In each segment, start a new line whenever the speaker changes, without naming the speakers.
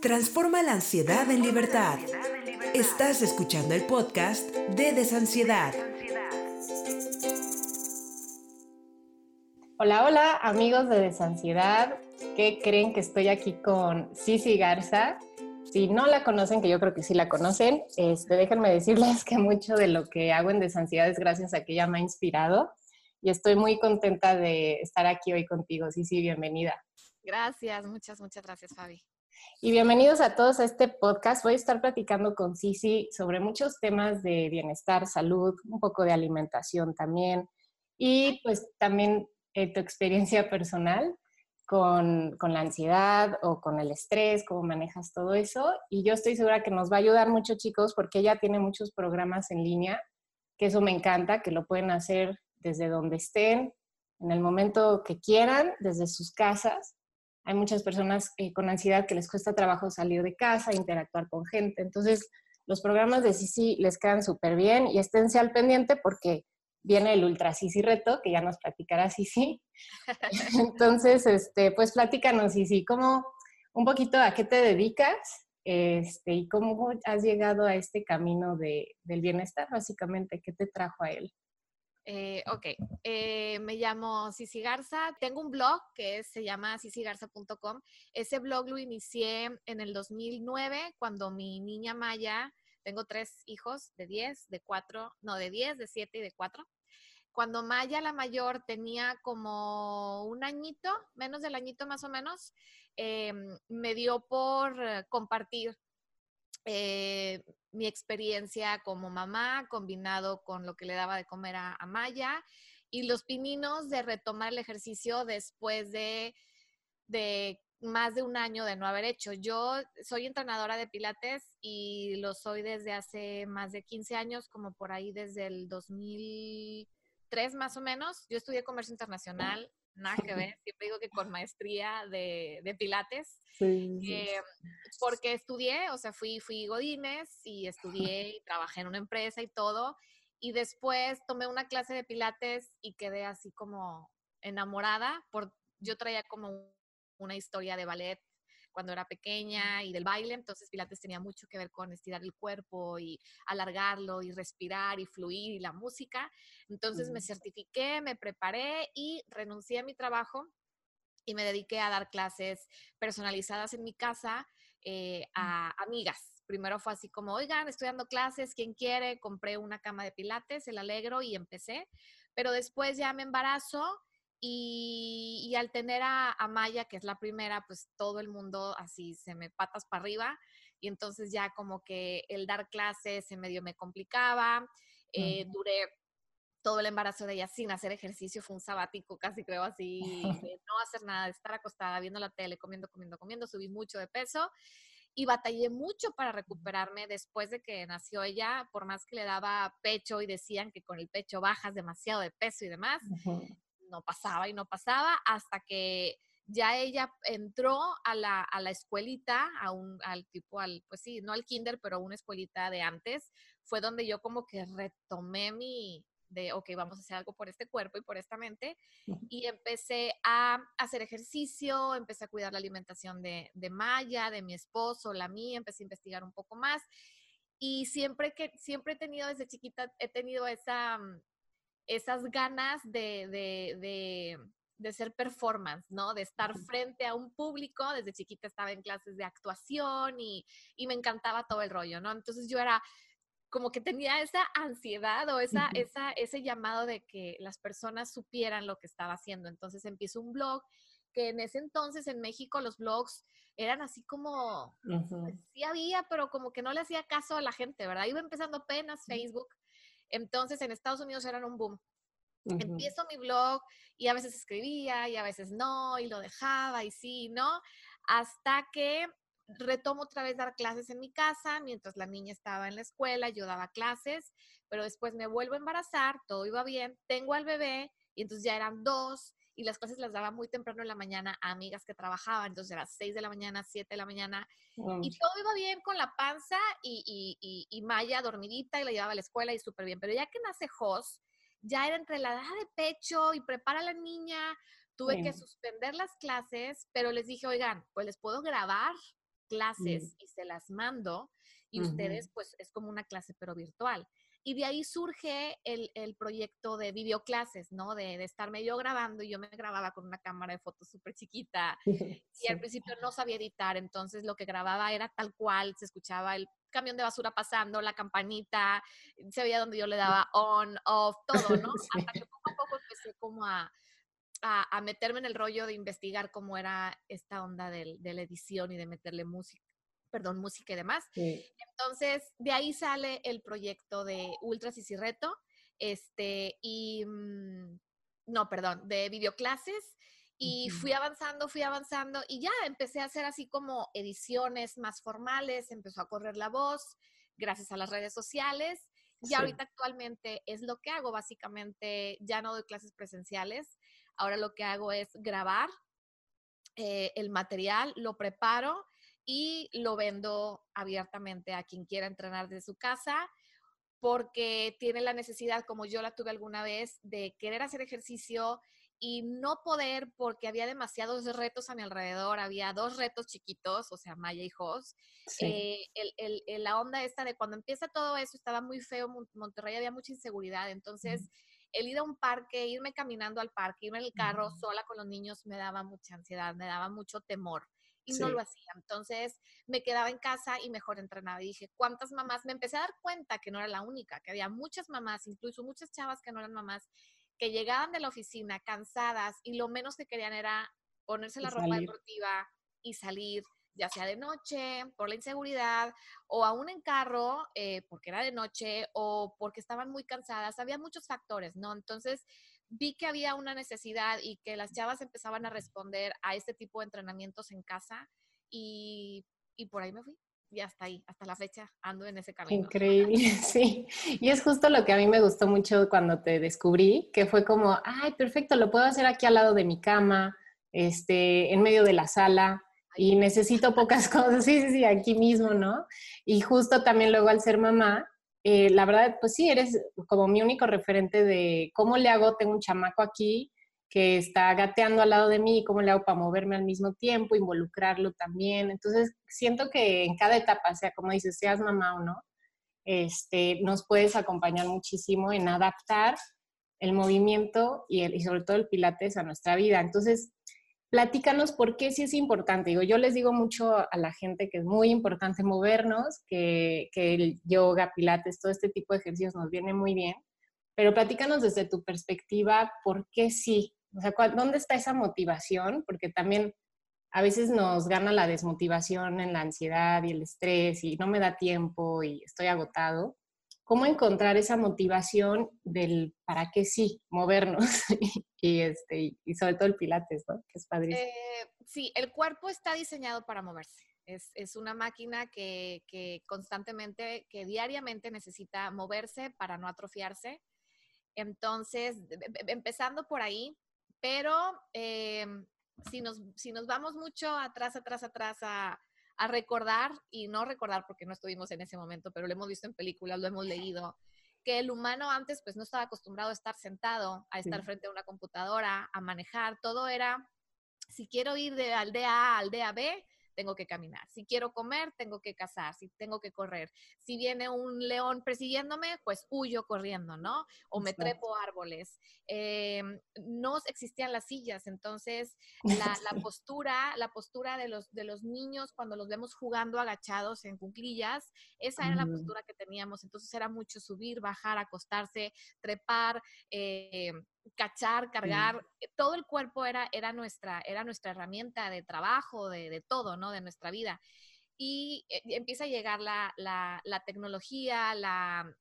Transforma la ansiedad en libertad. Estás escuchando el podcast de Desansiedad.
Hola, hola, amigos de Desansiedad. ¿Qué creen que estoy aquí con Cici Garza? Si no la conocen, que yo creo que sí la conocen, este, déjenme decirles que mucho de lo que hago en Desansiedad es gracias a que ella me ha inspirado y estoy muy contenta de estar aquí hoy contigo. Cici, bienvenida.
Gracias, muchas, muchas gracias, Fabi.
Y bienvenidos a todos a este podcast. Voy a estar platicando con Cici sobre muchos temas de bienestar, salud, un poco de alimentación también y pues también eh, tu experiencia personal con, con, la ansiedad o con el estrés, cómo manejas todo eso. Y yo estoy segura que nos va a ayudar mucho, chicos, porque ella tiene muchos programas en línea, que eso me encanta, que lo pueden hacer desde donde estén, en el momento que quieran, desde sus casas. Hay muchas personas eh, con ansiedad que les cuesta trabajo salir de casa, interactuar con gente. Entonces, los programas de Sisi les quedan súper bien y esténse al pendiente porque viene el Ultra Sisi Reto, que ya nos platicará Sisi. Entonces, este, pues platícanos, Sisi, ¿cómo, un poquito a qué te dedicas este, y cómo has llegado a este camino de, del bienestar, básicamente, ¿qué te trajo a él?
Eh, ok, eh, me llamo Cici Garza. Tengo un blog que se llama cicigarza.com. Ese blog lo inicié en el 2009 cuando mi niña Maya, tengo tres hijos de 10, de 4, no, de 10, de 7 y de 4. Cuando Maya, la mayor, tenía como un añito, menos del añito más o menos, eh, me dio por compartir eh, mi experiencia como mamá combinado con lo que le daba de comer a, Maya y los pininos de retomar el ejercicio después de, de más de un año de no haber hecho. Yo soy entrenadora de pilates y lo soy desde hace más de 15 años, como por ahí desde el 2003 más o menos. Yo estudié comercio internacional, nada que ver, siempre digo que con maestría de, de pilates. Eh, porque estudié, o sea, fui, fui Godínez y estudié y trabajé en una empresa y todo. Y después tomé una clase de pilates y quedé así como enamorada. Por, yo traía como una historia de ballet cuando era pequeña y del baile, entonces Pilates tenía mucho que ver con estirar el cuerpo y alargarlo y respirar y fluir y la música. Entonces me certifiqué, me preparé y renuncié a mi trabajo y me dediqué a dar clases personalizadas en mi casa eh, a amigas. Primero fue así como, oigan, estoy dando clases, ¿quién quiere? Compré una cama de pilates, el alegro y empecé. Pero después ya me embarazo y, al tener a, Maya, que es la primera, pues todo el mundo así se me patas para arriba. Y entonces ya como que el dar clases se medio me complicaba. Eh, duré todo el embarazo de ella sin hacer ejercicio, fue un sabático, casi creo así, de no hacer nada, de estar acostada viendo la tele, comiendo, comiendo, comiendo, subí mucho de peso y batallé mucho para recuperarme después de que nació ella, por más que le daba pecho y decían que con el pecho bajas demasiado de peso y demás, no pasaba y no pasaba hasta que ya ella entró a la, a la escuelita, a un, al tipo, al, pues sí, no al kinder, pero a una escuelita de antes, fue donde yo como que retomé mi, de, ok, vamos a hacer algo por este cuerpo y por esta mente. Y empecé a hacer ejercicio, empecé a cuidar la alimentación de, de Maya, de mi esposo, la mía, empecé a investigar un poco más. Y siempre que, siempre he tenido desde chiquita, he tenido esa, mm, esas ganas de, de, de, de ser performance, ¿no? De estar frente a un público. Desde chiquita estaba en clases de actuación y, y me encantaba todo el rollo, ¿no? Entonces yo era como que tenía esa ansiedad o esa, esa, ese llamado de que las personas supieran lo que estaba haciendo. Entonces empiezo un blog que en ese entonces en México los blogs eran así como, pues, sí había, pero como que no le hacía caso a la gente, ¿verdad? Iba empezando apenas Facebook. Entonces en Estados Unidos eran un boom. Empiezo mi blog y a veces escribía y a veces no, y lo dejaba y sí, ¿no? Hasta que retomo otra vez dar clases en mi casa, mientras la niña estaba en la escuela, yo daba clases, pero después me vuelvo a embarazar, todo iba bien, tengo al bebé y entonces ya eran dos y las clases las daba muy temprano en la mañana a amigas que trabajaban, entonces era seis de la mañana, siete de la mañana y todo iba bien con la panza y, y, y, Maya dormidita y la llevaba a la escuela y súper bien, pero ya que nace Jos, ya era entre la edad de pecho y prepara a la niña, tuve que suspender las clases, pero les dije, oigan, pues les puedo grabar clases y se las mando y ustedes pues es como una clase pero virtual. Y de ahí surge el, el proyecto de videoclases, ¿no? De, de, estarme yo grabando y yo me grababa con una cámara de fotos súper chiquita y al principio no sabía editar, entonces lo que grababa era tal cual, se escuchaba el camión de basura pasando, la campanita, se veía donde yo le daba on, off, todo, ¿no? Hasta que poco a poco empecé como a, a, a, meterme en el rollo de investigar cómo era esta onda de, de la edición y de meterle música perdón, música y demás. Entonces, de ahí sale el proyecto de Ultras y Reto, este, y, mm, no, perdón, de videoclases, y fui avanzando, fui avanzando, y ya empecé a hacer así como ediciones más formales, empezó a correr la voz, gracias a las redes sociales, y ahorita actualmente es lo que hago, básicamente ya no doy clases presenciales, ahora lo que hago es grabar eh, el material, lo preparo, y lo vendo abiertamente a quien quiera entrenar de su casa porque tiene la necesidad, como yo la tuve alguna vez, de querer hacer ejercicio y no poder porque había demasiados retos a mi alrededor, había dos retos chiquitos, o sea, Maya y Jos. Eh, el, la onda esta de cuando empieza todo eso, estaba muy feo, Monterrey había mucha inseguridad, entonces el ir a un parque, irme caminando al parque, irme en el carro sola con los niños me daba mucha ansiedad, me daba mucho temor y no lo hacía. Entonces me quedaba en casa y mejor entrenaba. Y dije, ¿cuántas mamás? Me empecé a dar cuenta que no era la única, que había muchas mamás, incluso muchas chavas que no eran mamás, que llegaban de la oficina cansadas y lo menos que querían era ponerse la ropa deportiva y salir, ya sea de noche, por la inseguridad, o aún en carro, eh, porque era de noche, o porque estaban muy cansadas. Había muchos factores, ¿no? Entonces, vi que había una necesidad y que las chavas empezaban a responder a este tipo de entrenamientos en casa y, y por ahí me fui. Y hasta ahí, hasta la fecha, ando en ese camino.
Increíble, sí. Y es justo lo que a mí me gustó mucho cuando te descubrí, que fue como, ay, perfecto, lo puedo hacer aquí al lado de mi cama, este, en medio de la sala, y necesito pocas cosas, sí, sí, sí, aquí mismo, ¿no? Y justo también luego al ser mamá, eh, la verdad, pues sí, eres como mi único referente de cómo le hago, tengo un chamaco aquí que está gateando al lado de mí, cómo le hago para moverme al mismo tiempo, involucrarlo también. Entonces, siento que en cada etapa, sea como dices, seas mamá o no, este, nos puedes acompañar muchísimo en adaptar el movimiento y, y sobre todo el pilates a nuestra vida. Entonces, platícanos por qué sí es importante. Digo, yo les digo mucho a la gente que es muy importante movernos, que, que el yoga, pilates, todo este tipo de ejercicios nos viene muy bien, pero platícanos desde tu perspectiva por qué sí. O sea, ¿dónde está esa motivación? Porque también a veces nos gana la desmotivación en la ansiedad y el estrés y no me da tiempo y estoy agotado cómo encontrar esa motivación del para qué sí, movernos y, este, y sobre todo el pilates, ¿no? Que es padrísimo.
Eh, sí, el cuerpo está diseñado para moverse. Es, es una máquina que, que, constantemente, que diariamente necesita moverse para no atrofiarse. Entonces, empezando por ahí, pero eh, si, nos, si nos vamos mucho atrás, atrás, atrás a, a recordar, y no recordar porque no estuvimos en ese momento, pero lo hemos visto en películas, lo hemos leído, que el humano antes pues no estaba acostumbrado a estar sentado, a estar frente a una computadora, a manejar, todo era, si quiero ir de aldea A a aldea B, tengo que caminar. Si quiero comer, tengo que cazar, si tengo que correr. Si viene un león persiguiéndome, pues huyo corriendo, ¿no? O me trepo árboles. Eh, no existían las sillas, entonces la, postura, la postura de los, de los niños cuando los vemos jugando agachados en cuclillas, esa era la postura que teníamos. Entonces era mucho subir, bajar, acostarse, trepar. Eh, cachar, cargar, eh, todo el cuerpo era, era, nuestra, era nuestra herramienta de trabajo, de, todo, ¿no? De nuestra vida. Y eh, empieza a llegar la, tecnología,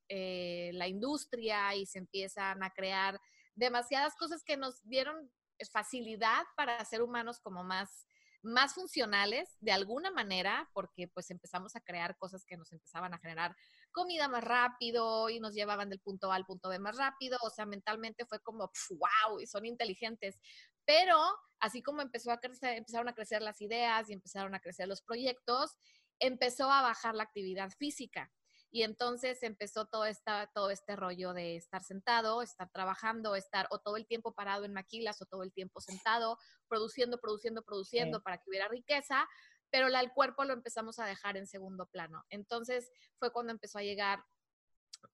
eh, la, industria y se empiezan a crear demasiadas cosas que nos dieron facilidad para ser humanos como más, más funcionales de alguna manera, porque pues empezamos a crear cosas que nos empezaban a generar comida más rápido y nos llevaban del punto A al punto B más rápido, o sea, mentalmente fue como, wow, y son inteligentes. Pero así como empezó a crecer, empezaron a crecer las ideas y empezaron a crecer los proyectos, empezó a bajar la actividad física. Y entonces empezó todo, esta, todo este rollo de estar sentado, estar trabajando, estar o todo el tiempo parado en maquilas o todo el tiempo sentado, produciendo, produciendo, produciendo para que hubiera riqueza, pero el cuerpo lo empezamos a dejar en segundo plano. Entonces fue cuando empezó a llegar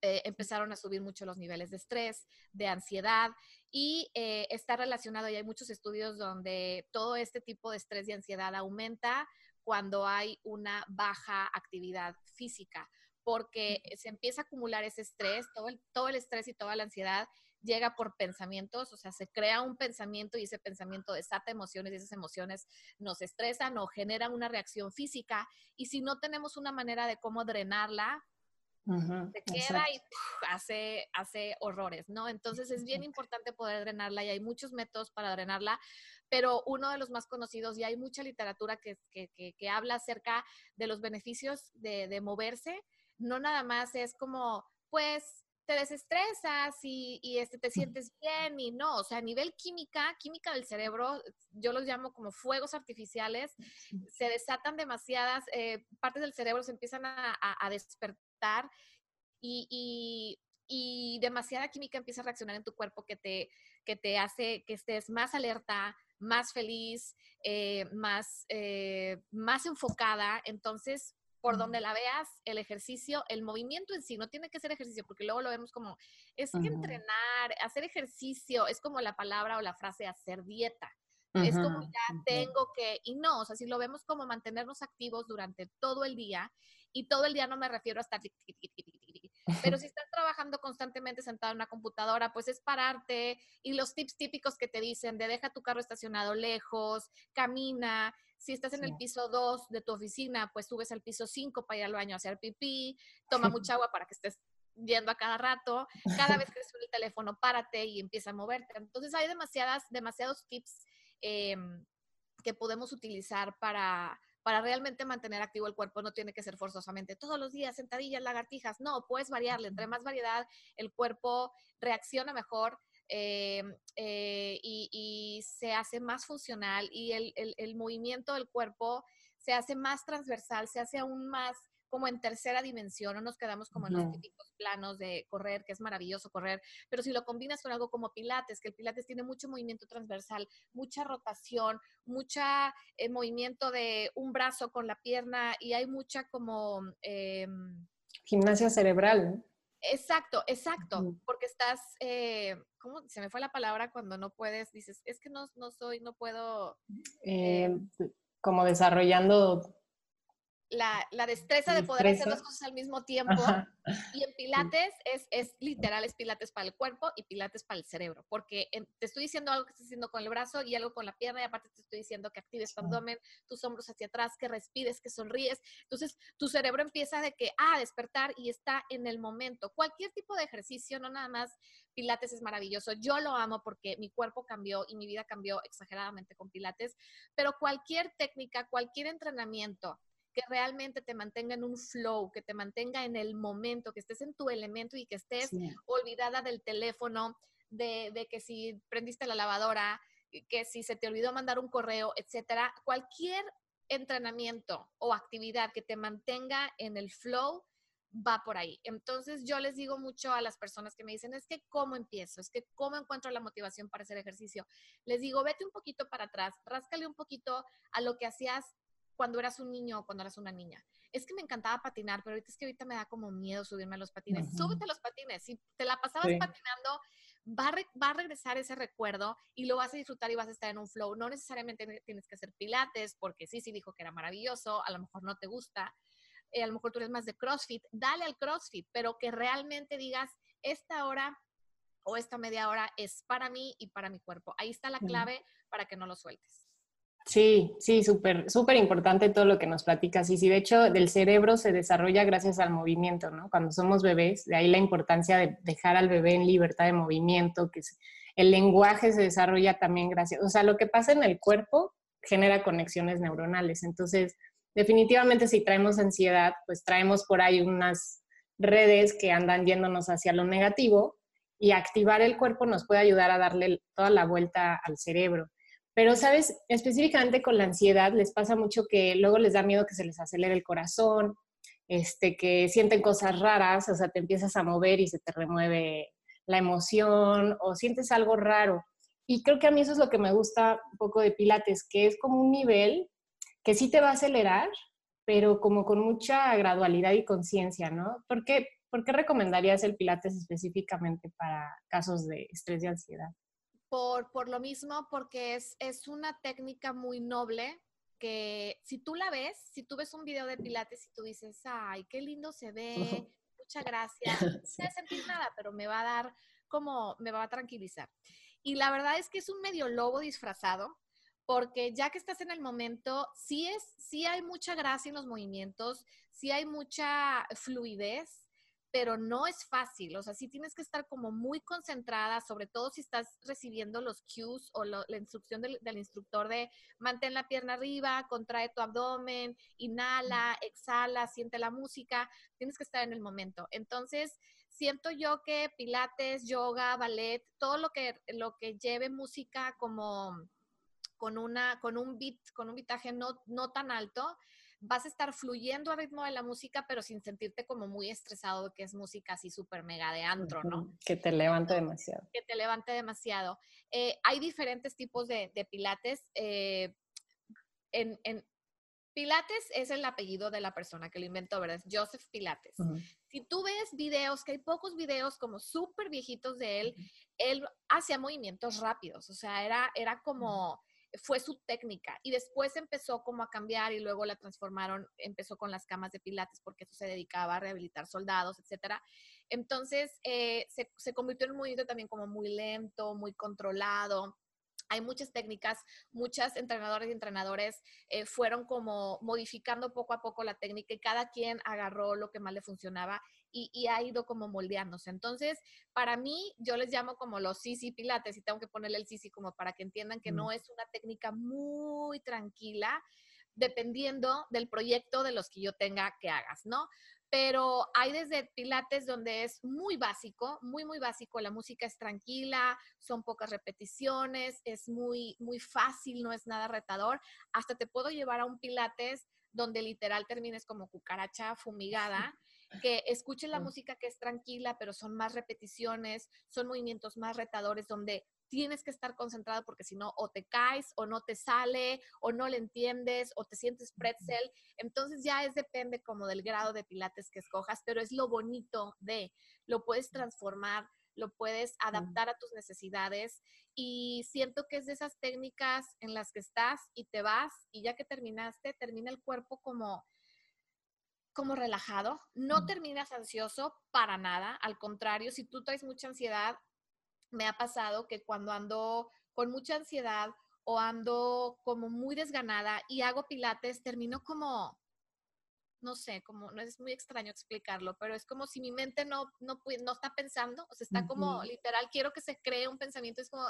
eh, empezaron a subir mucho los niveles de estrés, de ansiedad y eh, está relacionado, y hay muchos estudios donde todo este tipo de estrés y ansiedad aumenta cuando hay una baja actividad física, porque se empieza a acumular ese estrés, todo el, todo el estrés y toda la ansiedad llega por pensamientos, o sea, se crea un pensamiento y ese pensamiento desata emociones y esas emociones nos estresan o generan una reacción física y si no tenemos una manera de cómo drenarla, se queda y hace, hace horrores, ¿no? Entonces es bien importante poder drenarla y hay muchos métodos para drenarla, pero uno de los más conocidos, y hay mucha literatura que, que, que, habla acerca de los beneficios de, de, moverse, no nada más es como, pues, te desestresas y, y, este, te sientes bien y no, o sea, a nivel química, química del cerebro, yo los llamo como fuegos artificiales, se desatan demasiadas eh, partes del cerebro, se empiezan a, a, a despertar y, demasiada química empieza a reaccionar en tu cuerpo que te, que te hace que estés más alerta, más feliz, eh, más, eh, más enfocada. Entonces, por donde la veas, el ejercicio, el movimiento en sí, no tiene que ser ejercicio, porque luego lo vemos como, es que entrenar, hacer ejercicio, es como la palabra o la frase hacer dieta. Es como ya tengo que, y no, o sea, si lo vemos como mantenernos activos durante todo el día y todo el día no me refiero a estar... Pero si estás trabajando constantemente sentado en una computadora, pues es pararte y los tips típicos que te dicen de deja tu carro estacionado lejos, camina. Si estás en el piso 2 de tu oficina, pues subes al piso 5 para ir al baño a hacer pipí, toma mucha agua para que estés yendo a cada rato. Cada vez que suena el teléfono, párate y empieza a moverte. Entonces hay demasiadas, demasiados tips em, que podemos utilizar para, para realmente mantener activo el cuerpo no tiene que ser forzosamente todos los días sentadillas, lagartijas, no, puedes variarle, entre más variedad el cuerpo reacciona mejor eh, eh, y, se hace más funcional y el, el movimiento del cuerpo se hace más transversal, se hace aún más como en tercera dimensión, no nos quedamos como en los típicos planos de correr, que es maravilloso correr, pero si lo combinas con algo como Pilates, que el Pilates tiene mucho movimiento transversal, mucha rotación, mucha eh, movimiento de un brazo con la pierna y hay mucha como...
Em, Gimnasia cerebral.
Exacto, exacto, porque estás, eh, ¿cómo se me fue la palabra cuando no puedes? Dices, es que no, no soy, no puedo.
Eh, como desarrollando
la, la destreza de poder hacer las cosas al mismo tiempo. Y en Pilates es, es literal, es Pilates para el cuerpo y Pilates para el cerebro, porque te estoy diciendo algo que estás haciendo con el brazo y algo con la pierna y aparte te estoy diciendo que actives tu abdomen, tus hombros hacia atrás, que respires, que sonríes. Entonces tu cerebro empieza de que, ah, despertar y está en el momento. Cualquier tipo de ejercicio, no nada más Pilates es maravilloso. Yo lo amo porque mi cuerpo cambió y mi vida cambió exageradamente con Pilates, pero cualquier técnica, cualquier entrenamiento que realmente te mantenga en un flow, que te mantenga en el momento, que estés en tu elemento y que estés olvidada del teléfono, de, que si prendiste la lavadora, que si se te olvidó mandar un correo, etcétera. Cualquier entrenamiento o actividad que te mantenga en el flow va por ahí. Entonces yo les digo mucho a las personas que me dicen, es que cómo empiezo, es que cómo encuentro la motivación para hacer ejercicio. Les digo, vete un poquito para atrás, ráscale un poquito a lo que hacías cuando eras un niño o cuando eras una niña. Es que me encantaba patinar, pero ahorita es que ahorita me da como miedo subirme a los patines. Súbete a los patines. Si te la pasabas patinando, va a, va a, regresar ese recuerdo y lo vas a disfrutar y vas a estar en un flow. No necesariamente tienes que hacer pilates, porque sí, sí dijo que era maravilloso, a lo mejor no te gusta, eh, a lo mejor tú eres más de CrossFit, dale al CrossFit, pero que realmente digas, esta hora o esta media hora es para mí y para mi cuerpo. Ahí está la clave para que no lo sueltes.
Sí, sí, súper, súper importante todo lo que nos platicas. Y sí, de hecho, del cerebro se desarrolla gracias al movimiento, ¿no? Cuando somos bebés, de ahí la importancia de dejar al bebé en libertad de movimiento, que el lenguaje se desarrolla también gracias, o sea, lo que pasa en el cuerpo genera conexiones neuronales. Entonces, definitivamente si traemos ansiedad, pues traemos por ahí unas redes que andan yéndonos hacia lo negativo y activar el cuerpo nos puede ayudar a darle toda la vuelta al cerebro. Pero, ¿sabes? Específicamente con la ansiedad les pasa mucho que luego les da miedo que se les acelere el corazón, este, que sienten cosas raras, o sea, te empiezas a mover y se te remueve la emoción o sientes algo raro. Y creo que a mí eso es lo que me gusta un poco de Pilates, que es como un nivel que sí te va a acelerar, pero como con mucha gradualidad y conciencia, ¿no? ¿Por qué, ¿Por qué recomendarías el Pilates específicamente para casos de estrés y ansiedad?
Por, por lo mismo, porque es, es una técnica muy noble que si tú la ves, si tú ves un video de Pilates y tú dices, ay, qué lindo se ve, muchas gracias, no sé sentir nada, pero me va a dar como, me va a tranquilizar. Y la verdad es que es un medio lobo disfrazado, porque ya que estás en el momento, sí, es, sí hay mucha gracia en los movimientos, sí hay mucha fluidez, pero no es fácil, o sea, sí tienes que estar como muy concentrada, sobre todo si estás recibiendo los cues o la instrucción del, instructor de mantén la pierna arriba, contrae tu abdomen, inhala, exhala, siente la música, tienes que estar en el momento. Entonces, siento yo que pilates, yoga, ballet, todo lo que, lo que lleve música como con, una, con un beat, con un bitaje no, no tan alto, vas a estar fluyendo al ritmo de la música, pero sin sentirte como muy estresado, que es música así súper mega de antro, ¿no?
Que te levante demasiado.
Que te levante demasiado. Eh, hay diferentes tipos de, pilates. Eh, en, Pilates es el apellido de la persona que lo inventó, ¿verdad? Es Joseph Pilates. Si tú ves videos, que hay pocos videos como súper viejitos de él, él hacía movimientos rápidos, o sea, era, era como fue su técnica y después empezó como a cambiar y luego la transformaron, empezó con las camas de pilates porque eso se dedicaba a rehabilitar soldados, etcétera. Entonces eh, se, se, convirtió en un movimiento también como muy lento, muy controlado. Hay muchas técnicas, muchas entrenadoras y entrenadores eh, fueron como modificando poco a poco la técnica y cada quien agarró lo que más le funcionaba y, ha ido como moldeándose. Entonces, para mí, yo les llamo como los Sisi Pilates y tengo que ponerle el Sisi como para que entiendan que no es una técnica muy tranquila, dependiendo del proyecto de los que yo tenga que hagas, ¿no? Pero hay desde pilates donde es muy básico, muy, muy básico. La música es tranquila, son pocas repeticiones, es muy, muy fácil, no es nada retador. Hasta te puedo llevar a un pilates donde literal termines como cucaracha fumigada que escuchen la música que es tranquila, pero son más repeticiones, son movimientos más retadores donde tienes que estar concentrado porque si no o te caes o no te sale o no le entiendes o te sientes pretzel. Entonces ya es depende como del grado de pilates que escojas, pero es lo bonito de, lo puedes transformar, lo puedes adaptar a tus necesidades y siento que es de esas técnicas en las que estás y te vas y ya que terminaste, termina el cuerpo como como relajado, no terminas ansioso para nada, al contrario, si tú traes mucha ansiedad, me ha pasado que cuando ando con mucha ansiedad o ando como muy desganada y hago pilates, termino como, no sé, como, no es muy extraño explicarlo, pero es como si mi mente no, no, no está pensando, o sea, está como literal, quiero que se cree un pensamiento, es como,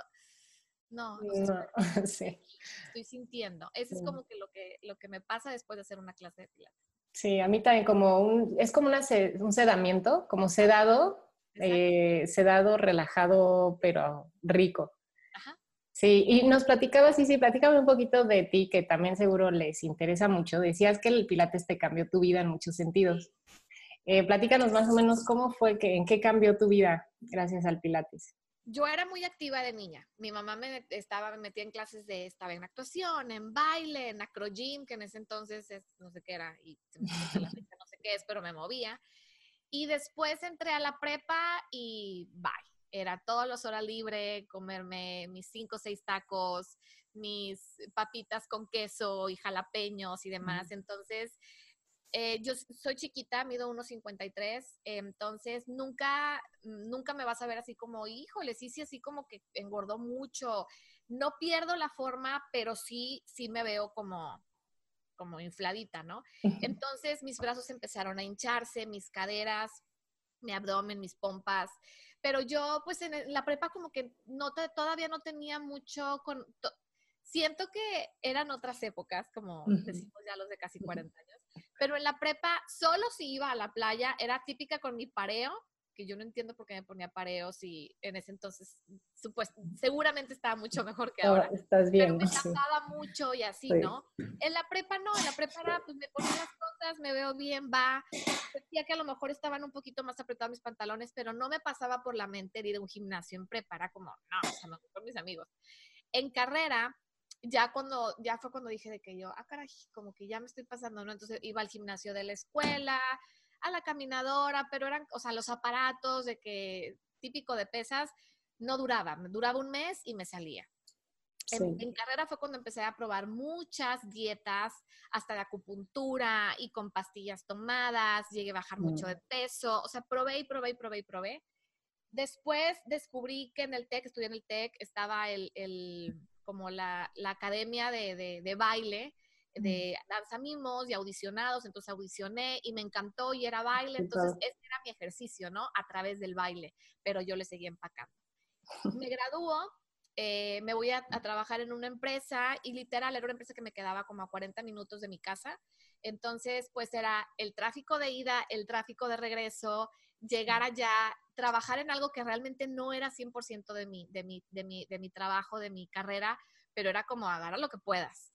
no, no, sí. estoy sintiendo. Eso es como que lo, que lo que me pasa después de hacer una clase de pilates.
Sí, a mí también como un, es como una, un sedamiento, como sedado, eh, sedado, relajado, pero rico. Ajá. Sí, y nos platicabas, sí, sí, platícame un poquito de ti, que también seguro les interesa mucho. Decías que el Pilates te cambió tu vida en muchos sentidos. Eh, platícanos más o menos cómo fue, que, en qué cambió tu vida gracias al Pilates
yo era muy activa de niña. Mi mamá me estaba me metía en clases de, estaba en actuación, en baile, en acrogym, que en ese entonces no sé qué era, y no sé qué es, pero me movía. Y después entré a la prepa y bye. Era todas las horas libre, comerme mis cinco o seis tacos, mis papitas con queso y jalapeños y demás. Entonces, eh, yo soy chiquita, mido 1,53, entonces nunca, nunca me vas a ver así como, híjole, sí, sí, así como que engordó mucho. No pierdo la forma, pero sí, sí me veo como, como infladita, ¿no? Entonces mis brazos empezaron a hincharse, mis caderas, mi abdomen, mis pompas. Pero yo, pues en la prepa como que no todavía no tenía mucho con... siento que eran otras épocas, como decimos ya los de casi 40 años pero en la prepa, solo si iba a la playa, era típica con mi pareo, que yo no entiendo por qué me ponía pareo si en ese entonces seguramente estaba mucho mejor que ahora.
estás bien.
Pero me tapaba mucho y así, ¿no? En la prepa no, en la prepa era, pues me ponía las cosas, me veo bien, va. Sentía que a lo mejor estaban un poquito más apretados mis pantalones, pero no me pasaba por la mente ir a un gimnasio en prepa, era como, no, o sea, no, con mis amigos. En carrera, ya cuando, ya fue cuando dije de que yo, ah, caray, como que ya me estoy pasando, ¿no? Entonces iba al gimnasio de la escuela, a la caminadora, pero eran, o sea, los aparatos de que, típico de pesas, no duraba, duraba un mes y me salía. En, carrera fue cuando empecé a probar muchas dietas, hasta de acupuntura y con pastillas tomadas, llegué a bajar mucho mm. de peso, o sea, probé y probé y probé y probé. Después descubrí que en el TEC, estudié en el TEC, estaba el, el como la, la academia de, de, de, baile, de danza mimos y audicionados, entonces audicioné y me encantó y era baile, entonces ese era mi ejercicio, ¿no? A través del baile, pero yo le seguía empacando. Me graduó eh, me voy a, trabajar en una empresa y literal era una empresa que me quedaba como a 40 minutos de mi casa. Entonces, pues era el tráfico de ida, el tráfico de regreso, llegar allá, trabajar en algo que realmente no era 100% de mi, de, mi, de, mi, de mi trabajo, de mi carrera, pero era como agarra lo que puedas.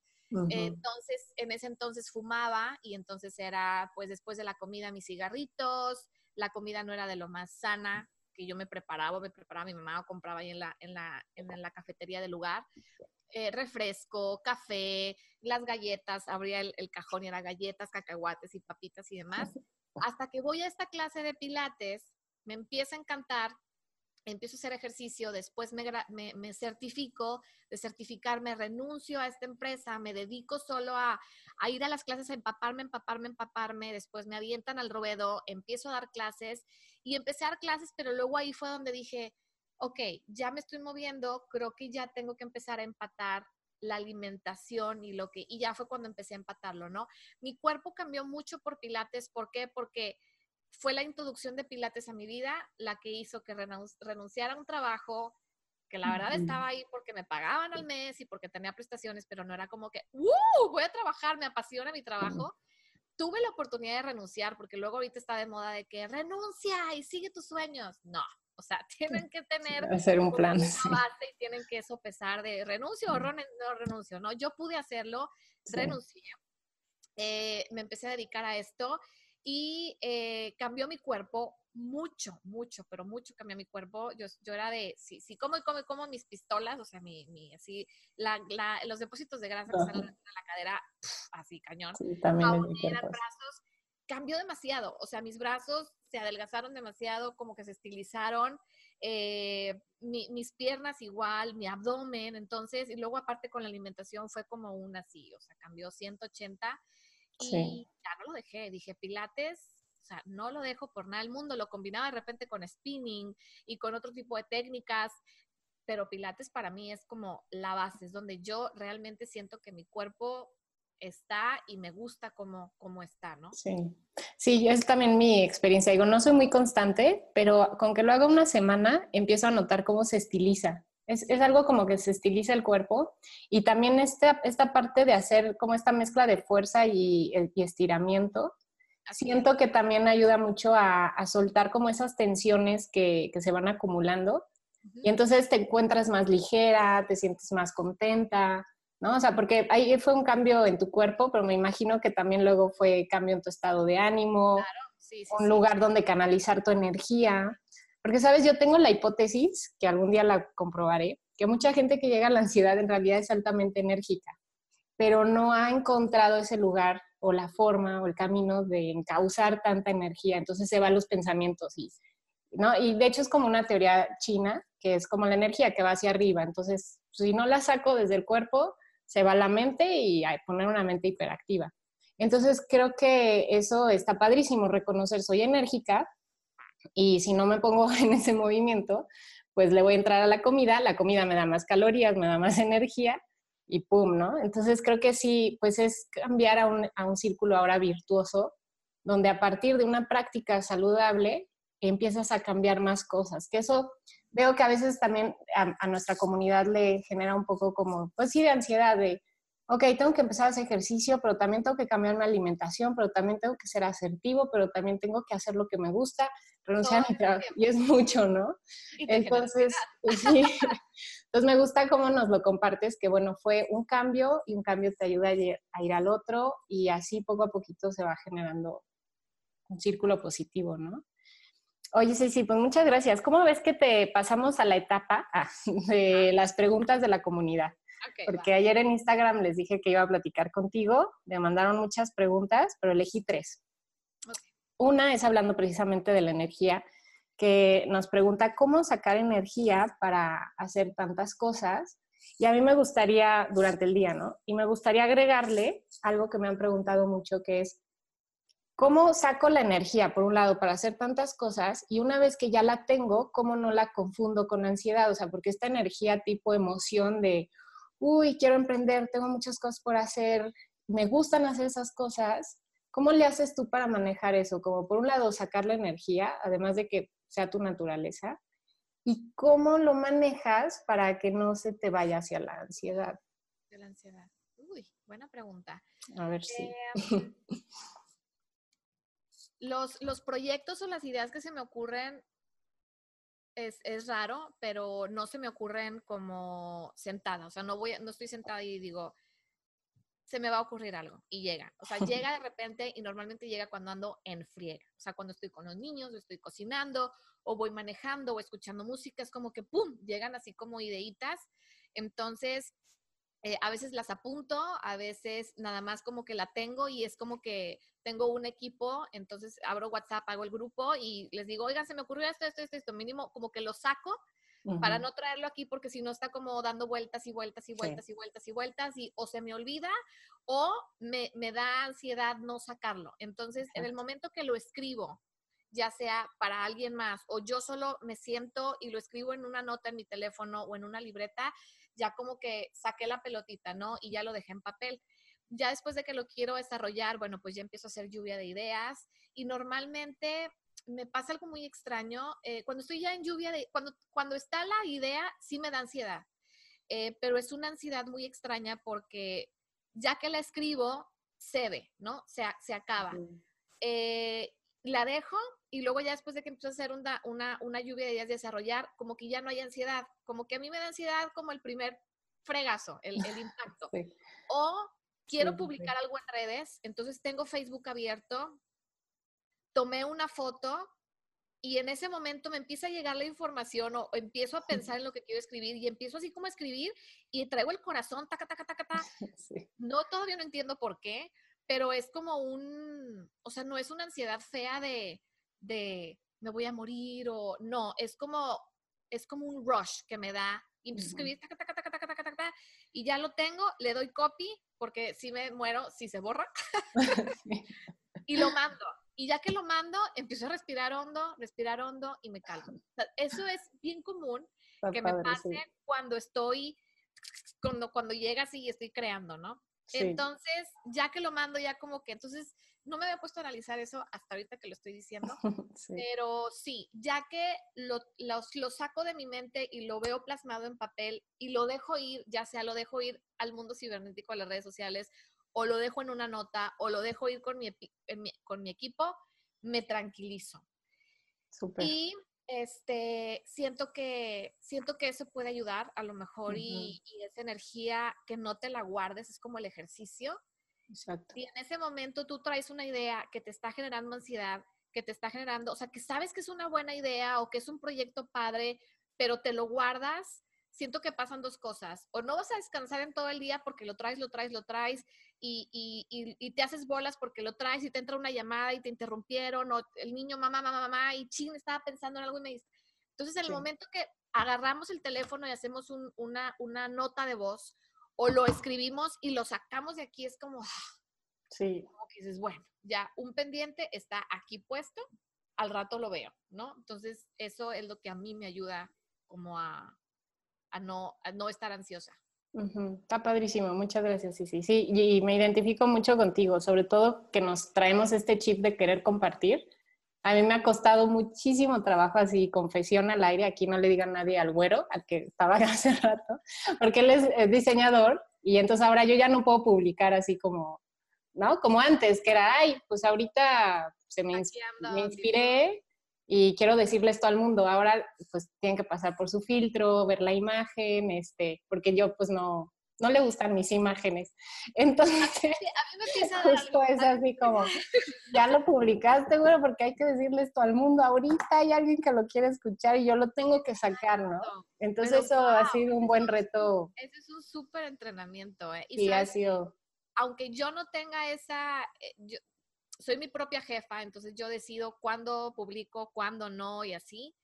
Entonces, en ese entonces fumaba y entonces era, pues después de la comida, mis cigarritos, la comida no era de lo más sana, que yo me preparaba, me preparaba mi mamá o compraba ahí en la, en la, en la cafetería del lugar. Eh, refresco, café, las galletas, abría el, el, cajón y era galletas, cacahuates y papitas y demás. Hasta que voy a esta clase de pilates, me empieza a encantar empiezo a hacer ejercicio, después me, me, certifico, de certificarme renuncio a esta empresa, me dedico solo a, ir a las clases, a empaparme, empaparme, empaparme, después me avientan al ruedo, empiezo a dar clases y empecé a dar clases, pero luego ahí fue donde dije, ok, ya me estoy moviendo, creo que ya tengo que empezar a empatar la alimentación y lo que, y ya fue cuando empecé a empatarlo, ¿no? Mi cuerpo cambió mucho por Pilates, ¿por qué? Porque fue la introducción de Pilates a mi vida la que hizo que renunciara a un trabajo que la verdad estaba ahí porque me pagaban al mes y porque tenía prestaciones, pero no era como que, ¡uh! Voy a trabajar, me apasiona mi trabajo. Tuve la oportunidad de renunciar porque luego ahorita está de moda de que renuncia y sigue tus sueños. No, o sea, tienen que tener
hacer un plan
base y tienen que sopesar de renuncio o no renuncio. No, yo pude hacerlo, renuncié, eh, me empecé a dedicar a esto y eh, cambió mi cuerpo mucho, mucho, pero mucho cambió mi cuerpo. Yo, yo era de, sí, sí, como y como, como mis pistolas, o sea, mi, mi así, la, la, los depósitos de grasa que salen de la cadera, así, cañón.
Sí, también
eran brazos, cambió demasiado, o sea, mis brazos se adelgazaron demasiado, como que se estilizaron, eh, mi, mis piernas igual, mi abdomen, entonces, y luego aparte con la alimentación fue como un así, o sea, cambió 180 y ya no lo dejé. Dije, Pilates, o sea, no lo dejo por nada del mundo. Lo combinaba de repente con spinning y con otro tipo de técnicas, pero Pilates para mí es como la base, es donde yo realmente siento que mi cuerpo está y me gusta como, como está, ¿no?
Sí, sí, es también mi experiencia. Digo, no soy muy constante, pero con que lo haga una semana, empiezo a notar cómo se estiliza. Es, es, algo como que se estiliza el cuerpo y también esta, esta parte de hacer como esta mezcla de fuerza y, y estiramiento, siento que también ayuda mucho a, a soltar como esas tensiones que, que se van acumulando y entonces te encuentras más ligera, te sientes más contenta, ¿no? O sea, porque ahí fue un cambio en tu cuerpo, pero me imagino que también luego fue cambio en tu estado de ánimo, claro, sí, sí, un lugar donde canalizar tu energía. Porque, sabes, yo tengo la hipótesis, que algún día la comprobaré, que mucha gente que llega a la ansiedad en realidad es altamente enérgica, pero no ha encontrado ese lugar o la forma o el camino de encauzar tanta energía. Entonces se van los pensamientos y, ¿no? Y de hecho es como una teoría china, que es como la energía que va hacia arriba. Entonces, si no la saco desde el cuerpo, se va a la mente y hay poner una mente hiperactiva. Entonces creo que eso está padrísimo, reconocer soy enérgica, y si no me pongo en ese movimiento, pues le voy a entrar a la comida, la comida me da más calorías, me da más energía y pum, ¿no? Entonces creo que sí, pues es cambiar a un, a un círculo ahora virtuoso, donde a partir de una práctica saludable empiezas a cambiar más cosas, que eso veo que a veces también a, a, nuestra comunidad le genera un poco como, pues sí, de ansiedad, de ok, tengo que empezar a hacer ejercicio, pero también tengo que cambiar mi alimentación, pero también tengo que ser asertivo, pero también tengo que hacer lo que me gusta, renunciar a mi trabajo. Y es mucho, ¿no? Entonces, pues sí. Entonces me gusta cómo nos lo compartes, que bueno, fue un cambio y un cambio te ayuda a ir, al otro y así poco a poquito se va generando un círculo positivo, ¿no? Oye, sí, sí, pues muchas gracias. ¿Cómo ves que te pasamos a la etapa ah, de las preguntas de la comunidad? porque ayer en Instagram les dije que iba a platicar contigo, me mandaron muchas preguntas, pero elegí tres. Una es hablando precisamente de la energía, que nos pregunta cómo sacar energía para hacer tantas cosas. Y a mí me gustaría, durante el día, ¿no? Y me gustaría agregarle algo que me han preguntado mucho, que es, ¿cómo saco la energía, por un lado, para hacer tantas cosas? Y una vez que ya la tengo, ¿cómo no la confundo con ansiedad? O sea, porque esta energía tipo emoción de, uy, quiero emprender, tengo muchas cosas por hacer, me gustan hacer esas cosas. ¿Cómo le haces tú para manejar eso? Como por un lado sacar la energía, además de que sea tu naturaleza, y cómo lo manejas para que no se te vaya hacia la ansiedad.
De la ansiedad. Uy, buena pregunta.
A ver si. Em,
los, los proyectos o las ideas que se me ocurren es, es, raro, pero no se me ocurren como sentada. O sea, no, voy, no estoy sentada y digo, se me va a ocurrir algo y llega. O sea, llega de repente y normalmente llega cuando ando en friega. O sea, cuando estoy con los niños, estoy cocinando o voy manejando o escuchando música, es como que, ¡pum!, llegan así como ideitas. Entonces, eh, a veces las apunto, a veces nada más como que la tengo y es como que tengo un equipo, entonces abro WhatsApp, hago el grupo y les digo, oigan, se me ocurrió esto, esto, esto, esto, mínimo como que lo saco para no traerlo aquí porque si no está como dando vueltas y vueltas y vueltas y vueltas y vueltas y o se me olvida o me, da ansiedad no sacarlo. Entonces, en el momento que lo escribo, ya sea para alguien más o yo solo me siento y lo escribo en una nota en mi teléfono o en una libreta, ya como que saqué la pelotita, ¿no? Y ya lo dejé en papel. Ya después de que lo quiero desarrollar, bueno, pues ya empiezo a hacer lluvia de ideas y normalmente me pasa algo muy extraño. Eh, cuando estoy ya en lluvia, de, cuando, cuando está la idea, sí me da ansiedad, eh, pero es una ansiedad muy extraña porque ya que la escribo, se ve, ¿no? Se, se acaba. Eh, la dejo y luego ya después de que empiezo a hacer una, una, una lluvia de ideas de desarrollar, como que ya no hay ansiedad, como que a mí me da ansiedad como el primer fregazo, el, el impacto. O quiero publicar algo en redes, entonces tengo Facebook abierto, tomé una foto y en ese momento me empieza a llegar la información o, empiezo a pensar en lo que quiero escribir y empiezo así como a escribir y traigo el corazón, taca, taca, taca, taca. No, todavía no entiendo por qué, pero es como un, o sea, no es una ansiedad fea de, de me voy a morir o no, es como, es como un rush que me da y empiezo a escribir taca, taca, taca, y ya lo tengo, le doy copy porque si me muero, si se borra y lo mando. Y ya que lo mando, empiezo a respirar hondo, respirar hondo y me calmo. eso es bien común que me pase cuando estoy, cuando, cuando llegas y estoy creando, ¿no? Entonces, ya que lo mando, ya como que, entonces, no me había puesto a analizar eso hasta ahorita que lo estoy diciendo, pero sí, ya que lo, lo, saco de mi mente y lo veo plasmado en papel y lo dejo ir, ya sea lo dejo ir al mundo cibernético, a las redes sociales, o lo dejo en una nota, o lo dejo ir con mi, con mi equipo, me tranquilizo. Y este, siento que, siento que eso puede ayudar a lo mejor y, esa energía que no te la guardes es como el ejercicio.
Exacto.
Y en ese momento tú traes una idea que te está generando ansiedad, que te está generando, o sea, que sabes que es una buena idea o que es un proyecto padre, pero te lo guardas siento que pasan dos cosas. O no vas a descansar en todo el día porque lo traes, lo traes, lo traes y, y, y, te haces bolas porque lo traes y te entra una llamada y te interrumpieron o el niño, mamá, mamá, mamá, y ching, estaba pensando en algo y me dice. Entonces, en el momento que agarramos el teléfono y hacemos una, una nota de voz o lo escribimos y lo sacamos de aquí, es como,
sí.
como que dices, bueno, ya un pendiente está aquí puesto, al rato lo veo, ¿no? Entonces, eso es lo que a mí me ayuda como a, a no, no estar ansiosa.
Está padrísimo, muchas gracias, sí, sí, sí, y me identifico mucho contigo, sobre todo que nos traemos este chip de querer compartir. A mí me ha costado muchísimo trabajo, así confesión al aire, aquí no le digan nadie al güero, al que estaba hace rato, porque él es, diseñador y entonces ahora yo ya no puedo publicar así como, ¿no? Como antes, que era, ay, pues ahorita se me, me inspiré y quiero decirle esto al mundo. Ahora, pues tienen que pasar por su filtro, ver la imagen, este, porque yo pues no, no le gustan mis imágenes. Entonces,
a mí me empieza a
justo es así como, ya lo publicaste, bueno, porque hay que decirle esto al mundo. Ahorita hay alguien que lo quiere escuchar y yo lo tengo que sacar, ¿no? Entonces eso ha sido un buen reto.
Ese es un súper entrenamiento, ¿eh?
Y, ha sido...
Aunque yo no tenga esa, eh, yo, soy mi propia jefa, entonces yo decido cuándo publico, cuándo no y así.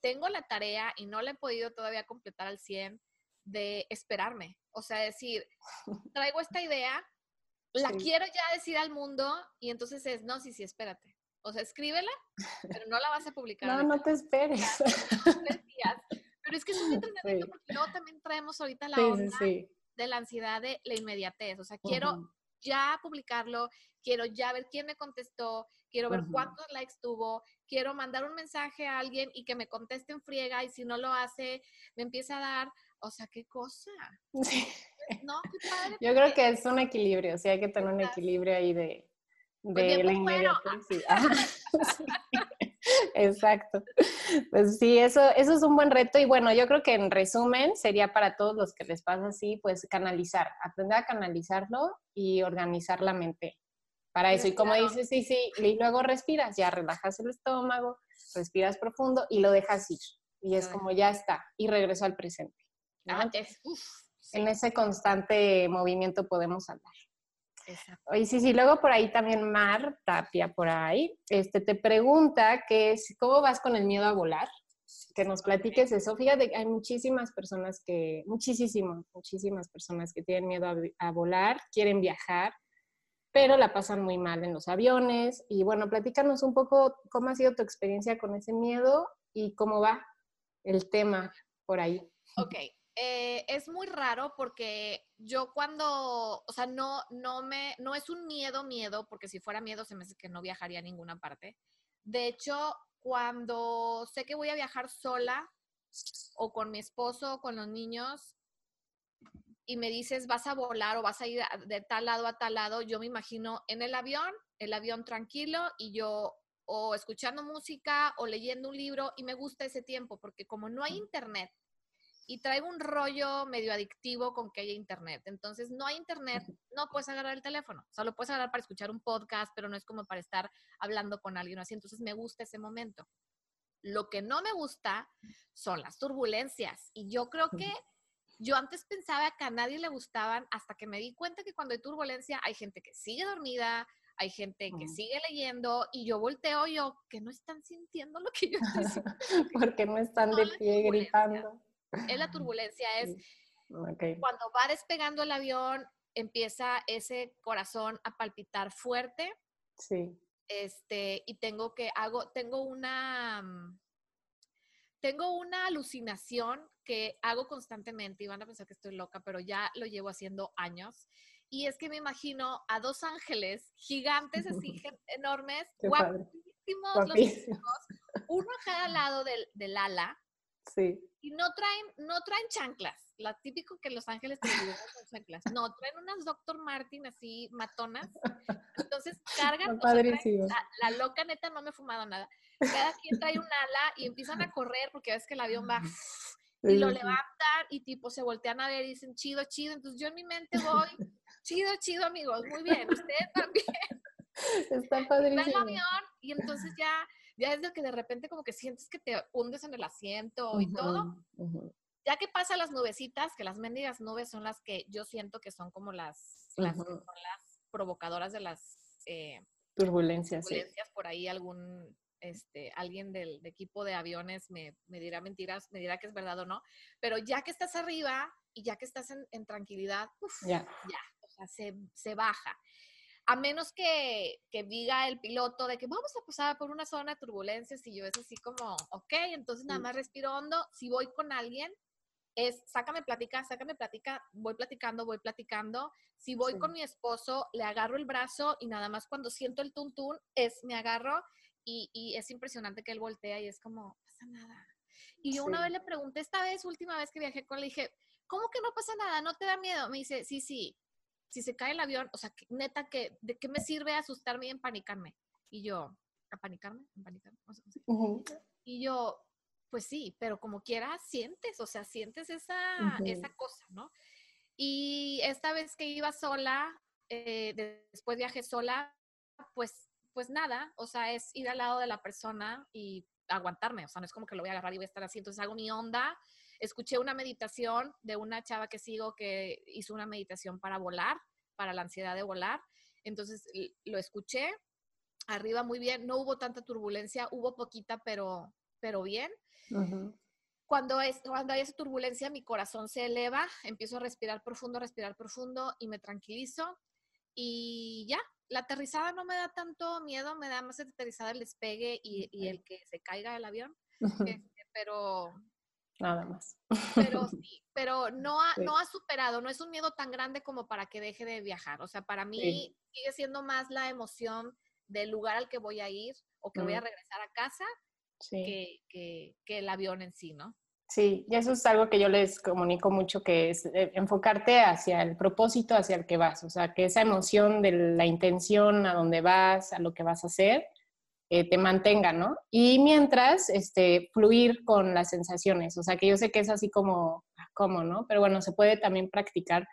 tengo la tarea y no la he podido todavía completar al 100 de esperarme. O sea, decir, traigo esta idea, la quiero ya decir al mundo y entonces es, no, sí, sí, espérate. O sea, escríbela, pero no la vas a publicar.
no, no te esperes.
Pero es que es un entrenamiento porque luego también traemos ahorita la onda de la ansiedad de la inmediatez. O sea, quiero ya publicarlo, quiero ya ver quién me contestó, quiero ver cuántos likes tuvo, quiero mandar un mensaje a alguien y que me conteste en friega y si no lo hace, me empieza a dar, o sea, qué cosa.
No, qué padre. Yo creo que es un equilibrio, sí hay que tener un equilibrio ahí de, de la inmediatez. Exacto. Pues sí, eso, eso es un buen reto y bueno, yo creo que en resumen sería para todos los que les pasa así, pues canalizar, aprender a canalizarlo y organizar la mente para eso. Y como dices, sí, sí, y luego respiras, ya relajas el estómago, respiras profundo y lo dejas ir. Y es como ya está, y regreso al presente. En ese constante movimiento podemos hablar. Exacto. Y sí, sí, luego por ahí también Mar Tapia, por ahí, este, te pregunta que es, ¿cómo vas con el miedo a volar? Que nos platiques eso. Fíjate, hay muchísimas personas que, muchísimas, muchísimas personas que tienen miedo a, a volar, quieren viajar, pero la pasan muy mal en los aviones. Y bueno, platícanos un poco cómo ha sido tu experiencia con ese miedo y cómo va el tema por ahí.
Ok, eh, es muy raro porque yo cuando, o sea, no, no me, no es un miedo, miedo, porque si fuera miedo se me hace que no viajaría a ninguna parte. De hecho, cuando sé que voy a viajar sola o con mi esposo o con los niños y me dices vas a volar o vas a ir de tal lado a tal lado, yo me imagino en el avión, el avión tranquilo y yo o escuchando música o leyendo un libro y me gusta ese tiempo porque como no hay internet, y traigo un rollo medio adictivo con que haya internet. Entonces, no hay internet, no puedes agarrar el teléfono. Solo puedes agarrar para escuchar un podcast, pero no es como para estar hablando con alguien así. Entonces, me gusta ese momento. Lo que no me gusta son las turbulencias. Y yo creo que yo antes pensaba que a nadie le gustaban hasta que me di cuenta que cuando hay turbulencia hay gente que sigue dormida, hay gente que sigue leyendo y yo volteo yo que no están sintiendo lo que yo estoy sintiendo.
Porque no están de pie gritando
es la turbulencia, es cuando va despegando el avión, empieza ese corazón a palpitar fuerte.
Sí.
Este, y tengo que, hago, tengo una, mm, tengo una alucinación que hago constantemente y van a pensar que estoy loca, pero ya lo llevo haciendo años. Y es que me imagino a dos ángeles gigantes, así enormes, guapísimos, los uno a cada lado del, del ala,
Sí.
Y no traen, no traen chanclas. La típico que Los Ángeles te son chanclas. No, traen unas Dr. Martin así matonas. Entonces cargan. la, loca neta no me he fumado nada. Cada quien trae un ala y empiezan a correr porque ves que el avión va y lo levantan y tipo se voltean a ver y dicen chido, chido. Entonces yo en mi mente voy, chido, chido amigos, muy bien, ustedes también.
Está padrísimo.
el avión y entonces ya ya es que de repente como que sientes que te hundes en el asiento y todo. Ya que pasa las nubecitas, que las mendigas nubes son las que yo siento que son como las, las, provocadoras de las
eh, turbulencias.
turbulencias por ahí algún este, alguien del equipo de aviones me, me, dirá mentiras, me dirá que es verdad o no, pero ya que estás arriba y ya que estás en, tranquilidad, ya, ya, o sea, se, se baja a menos que, diga el piloto de que vamos a pasar por una zona de turbulencias y yo es así como, ok, entonces nada más respiro hondo, si voy con alguien, es sácame plática, sácame plática, voy platicando, voy platicando. Si voy con mi esposo, le agarro el brazo y nada más cuando siento el tuntún, es me agarro y, y es impresionante que él voltea y es como, pasa nada. Y yo una vez le pregunté, esta vez, última vez que viajé con él, le dije, ¿cómo que no pasa nada? ¿No te da miedo? Me dice, sí, sí, si se cae el avión, o sea, neta, que, ¿de qué me sirve asustarme y empanicarme? Y yo, ¿apanicarme? ¿Empanicarme? Y yo, pues sí, pero como quiera, sientes, o sea, sientes esa, esa cosa, ¿no? Y esta vez que iba sola, eh, después viajé sola, pues, pues nada, o sea, es ir al lado de la persona y aguantarme, o sea, no es como que lo voy a agarrar y voy a estar así, entonces hago mi onda. Escuché una meditación de una chava que sigo que hizo una meditación para volar, para la ansiedad de volar. Entonces lo escuché, arriba muy bien, no hubo tanta turbulencia, hubo poquita, pero, pero bien. Cuando, es, cuando hay esa turbulencia, mi corazón se eleva, empiezo a respirar profundo, respirar profundo y me tranquilizo. Y ya, la aterrizada no me da tanto miedo, me da más aterrizada el despegue y, y el que se caiga el avión. Este, pero...
Nada más.
Pero sí, pero no ha, no ha superado, no es un miedo tan grande como para que deje de viajar. O sea, para mí sigue siendo más la emoción del lugar al que voy a ir o que voy a regresar a casa que, que, que, el avión en sí, ¿no?
Sí, y eso es algo que yo les comunico mucho, que es eh, enfocarte hacia el propósito, hacia el que vas, o sea, que esa emoción de la intención a dónde vas, a lo que vas a hacer, eh, te mantenga, ¿no? Y mientras, este, fluir con las sensaciones, o sea, que yo sé que es así como, como, ¿no? Pero bueno, se puede también practicar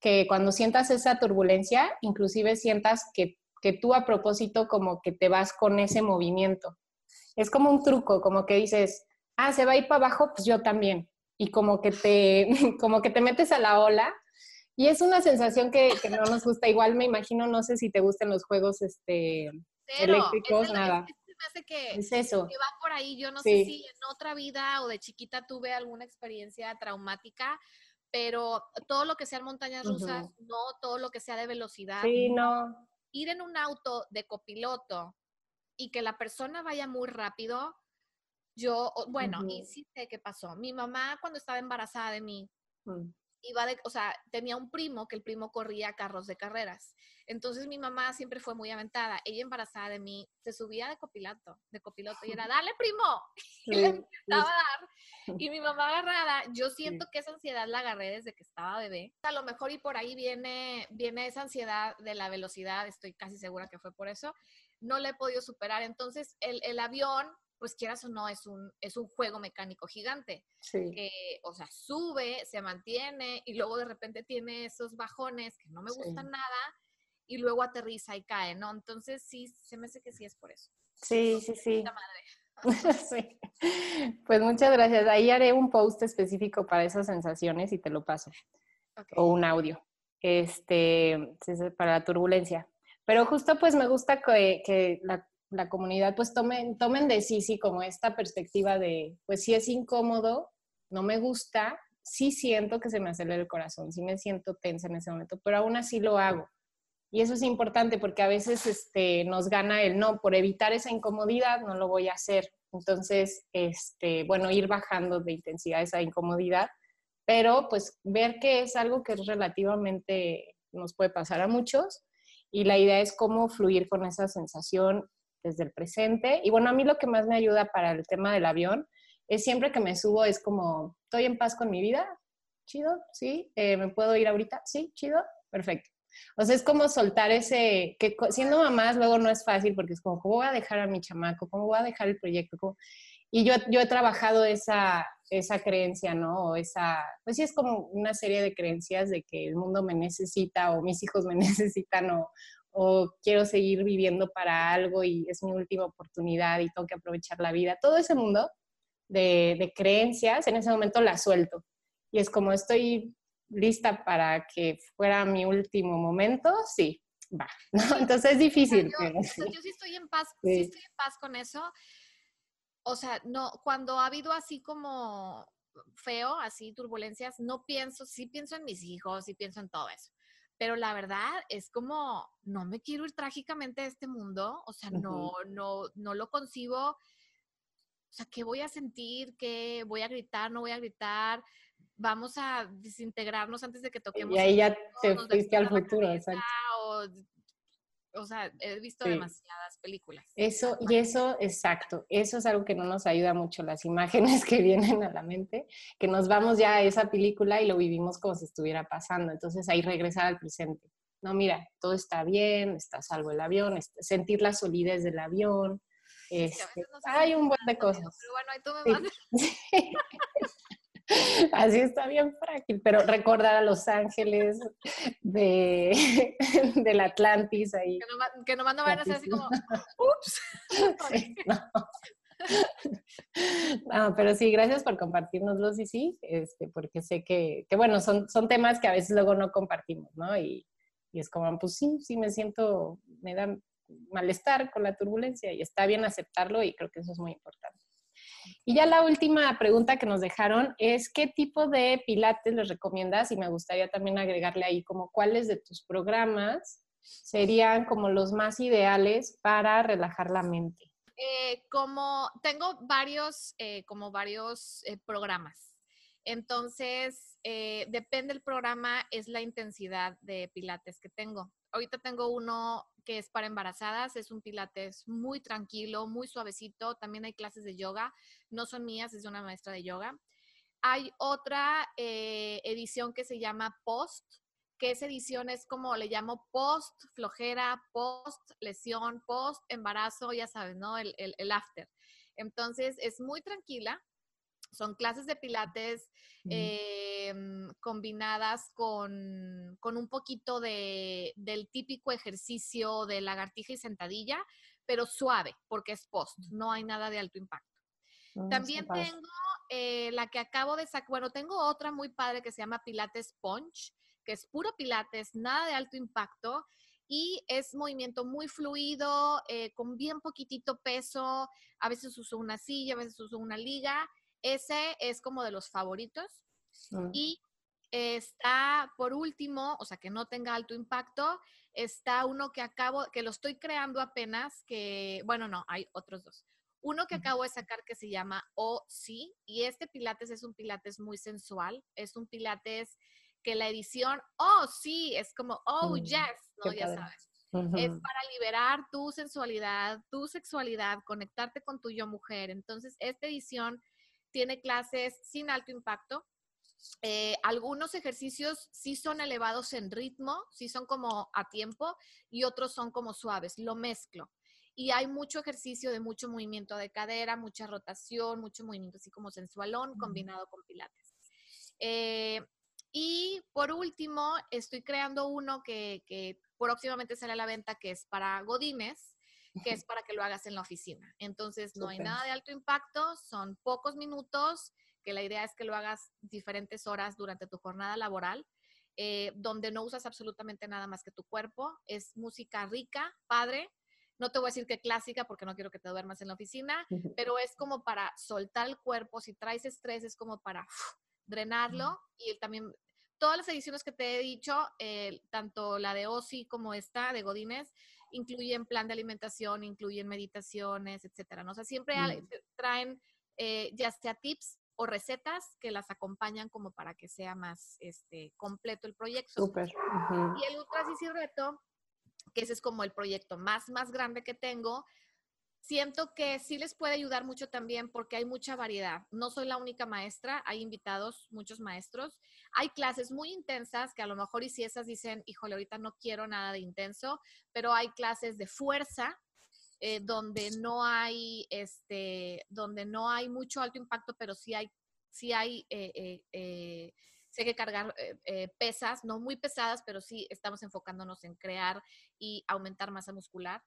que cuando sientas esa turbulencia, inclusive sientas que, que tú a propósito como que te vas con ese movimiento. Es como un truco, como que dices, ah, se va a ir para abajo, pues yo también. Y como que te, como que te metes a la ola. Y es una sensación que no nos gusta. Igual me imagino, no sé si te gustan los juegos este, eléctricos, nada.
Es, que, es eso. que va por ahí. Yo no sé si en otra vida o de chiquita tuve alguna experiencia traumática, pero todo lo que sea montañas rusas, no todo lo que sea de velocidad.
Sí, no.
Ir en un auto de copiloto y que la persona vaya muy rápido, yo, bueno, y sí sé qué pasó. Mi mamá cuando estaba embarazada de mí, mm. Iba de, o sea, tenía un primo que el primo corría carros de carreras. Entonces mi mamá siempre fue muy aventada. Ella embarazada de mí se subía de copiloto, de copiloto y era, dale primo. y le empezaba a dar. Y mi mamá agarrada, yo siento que esa ansiedad la agarré desde que estaba bebé. A lo mejor y por ahí viene, viene esa ansiedad de la velocidad, estoy casi segura que fue por eso. No la he podido superar. Entonces el, el avión pues quieras o no, es un, es un juego mecánico gigante. Que, o sea, sube, se mantiene y luego de repente tiene esos bajones que no me gustan nada y luego aterriza y cae, ¿no? Entonces sí, se me hace que sí es por eso.
Sí, sí, sí. sí. Pues muchas gracias. Ahí haré un post específico para esas sensaciones y te lo paso. O un audio. Este, para la turbulencia. Pero justo pues me gusta que, que la la comunidad pues tomen, tomen de sí, sí, como esta perspectiva de, pues si es incómodo, no me gusta, sí siento que se me acelera el corazón, sí me siento tensa en ese momento, pero aún así lo hago. Y eso es importante porque a veces este, nos gana el no, por evitar esa incomodidad no lo voy a hacer. Entonces, este, bueno, ir bajando de intensidad esa incomodidad, pero pues ver que es algo que relativamente nos puede pasar a muchos y la idea es cómo fluir con esa sensación desde el presente. Y bueno, a mí lo que más me ayuda para el tema del avión es siempre que me subo, es como, estoy en paz con mi vida, chido, sí, eh, me puedo ir ahorita, sí, chido, perfecto. O sea, es como soltar ese, que siendo mamás luego no es fácil porque es como, ¿cómo voy a dejar a mi chamaco? ¿Cómo voy a dejar el proyecto? Y yo, yo he trabajado esa, esa creencia, ¿no? Esa, pues sí es como una serie de creencias de que el mundo me necesita o mis hijos me necesitan o, o quiero seguir viviendo para algo y es mi última oportunidad y tengo que aprovechar la vida. Todo ese mundo de, creencias, en ese momento la suelto. Y es como estoy lista para que fuera mi último momento, sí, va. Entonces es difícil.
Yo, sí estoy en paz, sí. estoy en paz con eso. O sea, no, cuando ha habido así como feo, así turbulencias, no pienso, sí pienso en mis hijos, sí pienso en todo eso pero la verdad es como, no me quiero ir trágicamente de este mundo, o sea, no, no, no lo concibo, o sea, ¿qué voy a sentir? ¿Qué voy a gritar? ¿No voy a gritar? Vamos a desintegrarnos antes de que toquemos.
Y ahí ya te fuiste al futuro, exacto
o sea, he visto demasiadas películas.
Eso, y eso, exacto, eso es algo que no nos ayuda mucho, las imágenes que vienen a la mente, que nos vamos ya a esa película y lo vivimos como si estuviera pasando. Entonces ahí regresar al presente. No, mira, todo está bien, está salvo el avión, sentir la solidez del avión. Este, hay un buen de cosas.
Pero bueno, ahí tú me
Así está bien frágil, pero recordar a Los Ángeles de, del Atlantis ahí.
Que, no, que nomás no van a ser así como, ups.
no. pero sí, gracias por compartirnoslos y sí, este, porque sé que, que, bueno, son, son temas que a veces luego no compartimos, ¿no? Y, y es como, pues sí, sí me siento, me da malestar con la turbulencia y está bien aceptarlo y creo que eso es muy importante. Y ya la última pregunta que nos dejaron es, ¿qué tipo de pilates les recomiendas? Y me gustaría también agregarle ahí como cuáles de tus programas serían como los más ideales para relajar la mente.
Eh, como tengo varios, eh, como varios eh, programas. Entonces, depende del programa, es la intensidad de pilates que tengo. Ahorita tengo uno que es para embarazadas, es un pilates muy tranquilo, muy suavecito. También hay clases de yoga, no son mías, es de una maestra de yoga. Hay otra edición que se llama Post, que esa edición es como le llamo post flojera, post lesión, post embarazo, ya sabes, ¿no? El, after. Entonces es muy tranquila. Son clases de pilates em, combinadas con, un poquito de, del típico ejercicio de lagartija y sentadilla, pero suave, porque es post, no hay nada de alto impacto. Mm, También tengo eh, la que acabo de sacar, bueno, tengo otra muy padre que se llama Pilates Punch, que es puro pilates, nada de alto impacto y es movimiento muy fluido, eh, con bien poquitito peso, a veces uso una silla, a veces uso una liga. Ese es como de los favoritos. Mm. Y está por último, o sea, que no tenga alto impacto, está uno que acabo, que lo estoy creando apenas, que, bueno, no, hay otros dos. Uno que acabo de sacar que se llama OC y este pilates es un pilates muy sensual, es un pilates que la edición, oh, sí, es como, oh, mm, yes, ¿no? Ya sabes. Es para liberar tu sensualidad, tu sexualidad, conectarte con tu yo mujer. Entonces, esta edición tiene clases sin alto impacto. Eh, algunos ejercicios sí son elevados en ritmo, sí son como a tiempo y otros son como suaves. Lo mezclo. Y hay mucho ejercicio de mucho movimiento de cadera, mucha rotación, mucho movimiento así como sensualón combinado con pilates. Eh, y por último, estoy creando uno que, próximamente sale a la venta, que es para Godines, que es para que lo hagas en la oficina. Entonces, no hay nada de alto impacto, son pocos minutos, que la idea es que lo hagas diferentes horas durante tu jornada laboral, eh, donde no usas absolutamente nada más que tu cuerpo. Es música rica, padre. No te voy a decir que clásica porque no quiero que te duermas en la oficina, pero es como para soltar el cuerpo. Si traes estrés, es como para drenarlo y también todas las ediciones que te he dicho, eh, tanto la de OSI como esta de Godines, incluyen plan de alimentación, incluyen meditaciones, etcétera. ¿no? O sea, siempre mm. traen eh, ya sea tips o recetas que las acompañan como para que sea más este, completo el proyecto.
Súper.
Y el Ultra Reto, que ese es como el proyecto más, más grande que tengo, siento que sí les puede ayudar mucho también porque hay mucha variedad. No soy la única maestra, hay invitados, muchos maestros. Hay clases muy intensas que a lo mejor y si esas dicen, híjole, ahorita no quiero nada de intenso, pero hay clases de fuerza eh, donde no hay, este, donde no hay mucho alto impacto, pero sí hay, sí hay, eh, eh, que cargar pesas, no muy pesadas, pero sí estamos enfocándonos en crear y aumentar masa muscular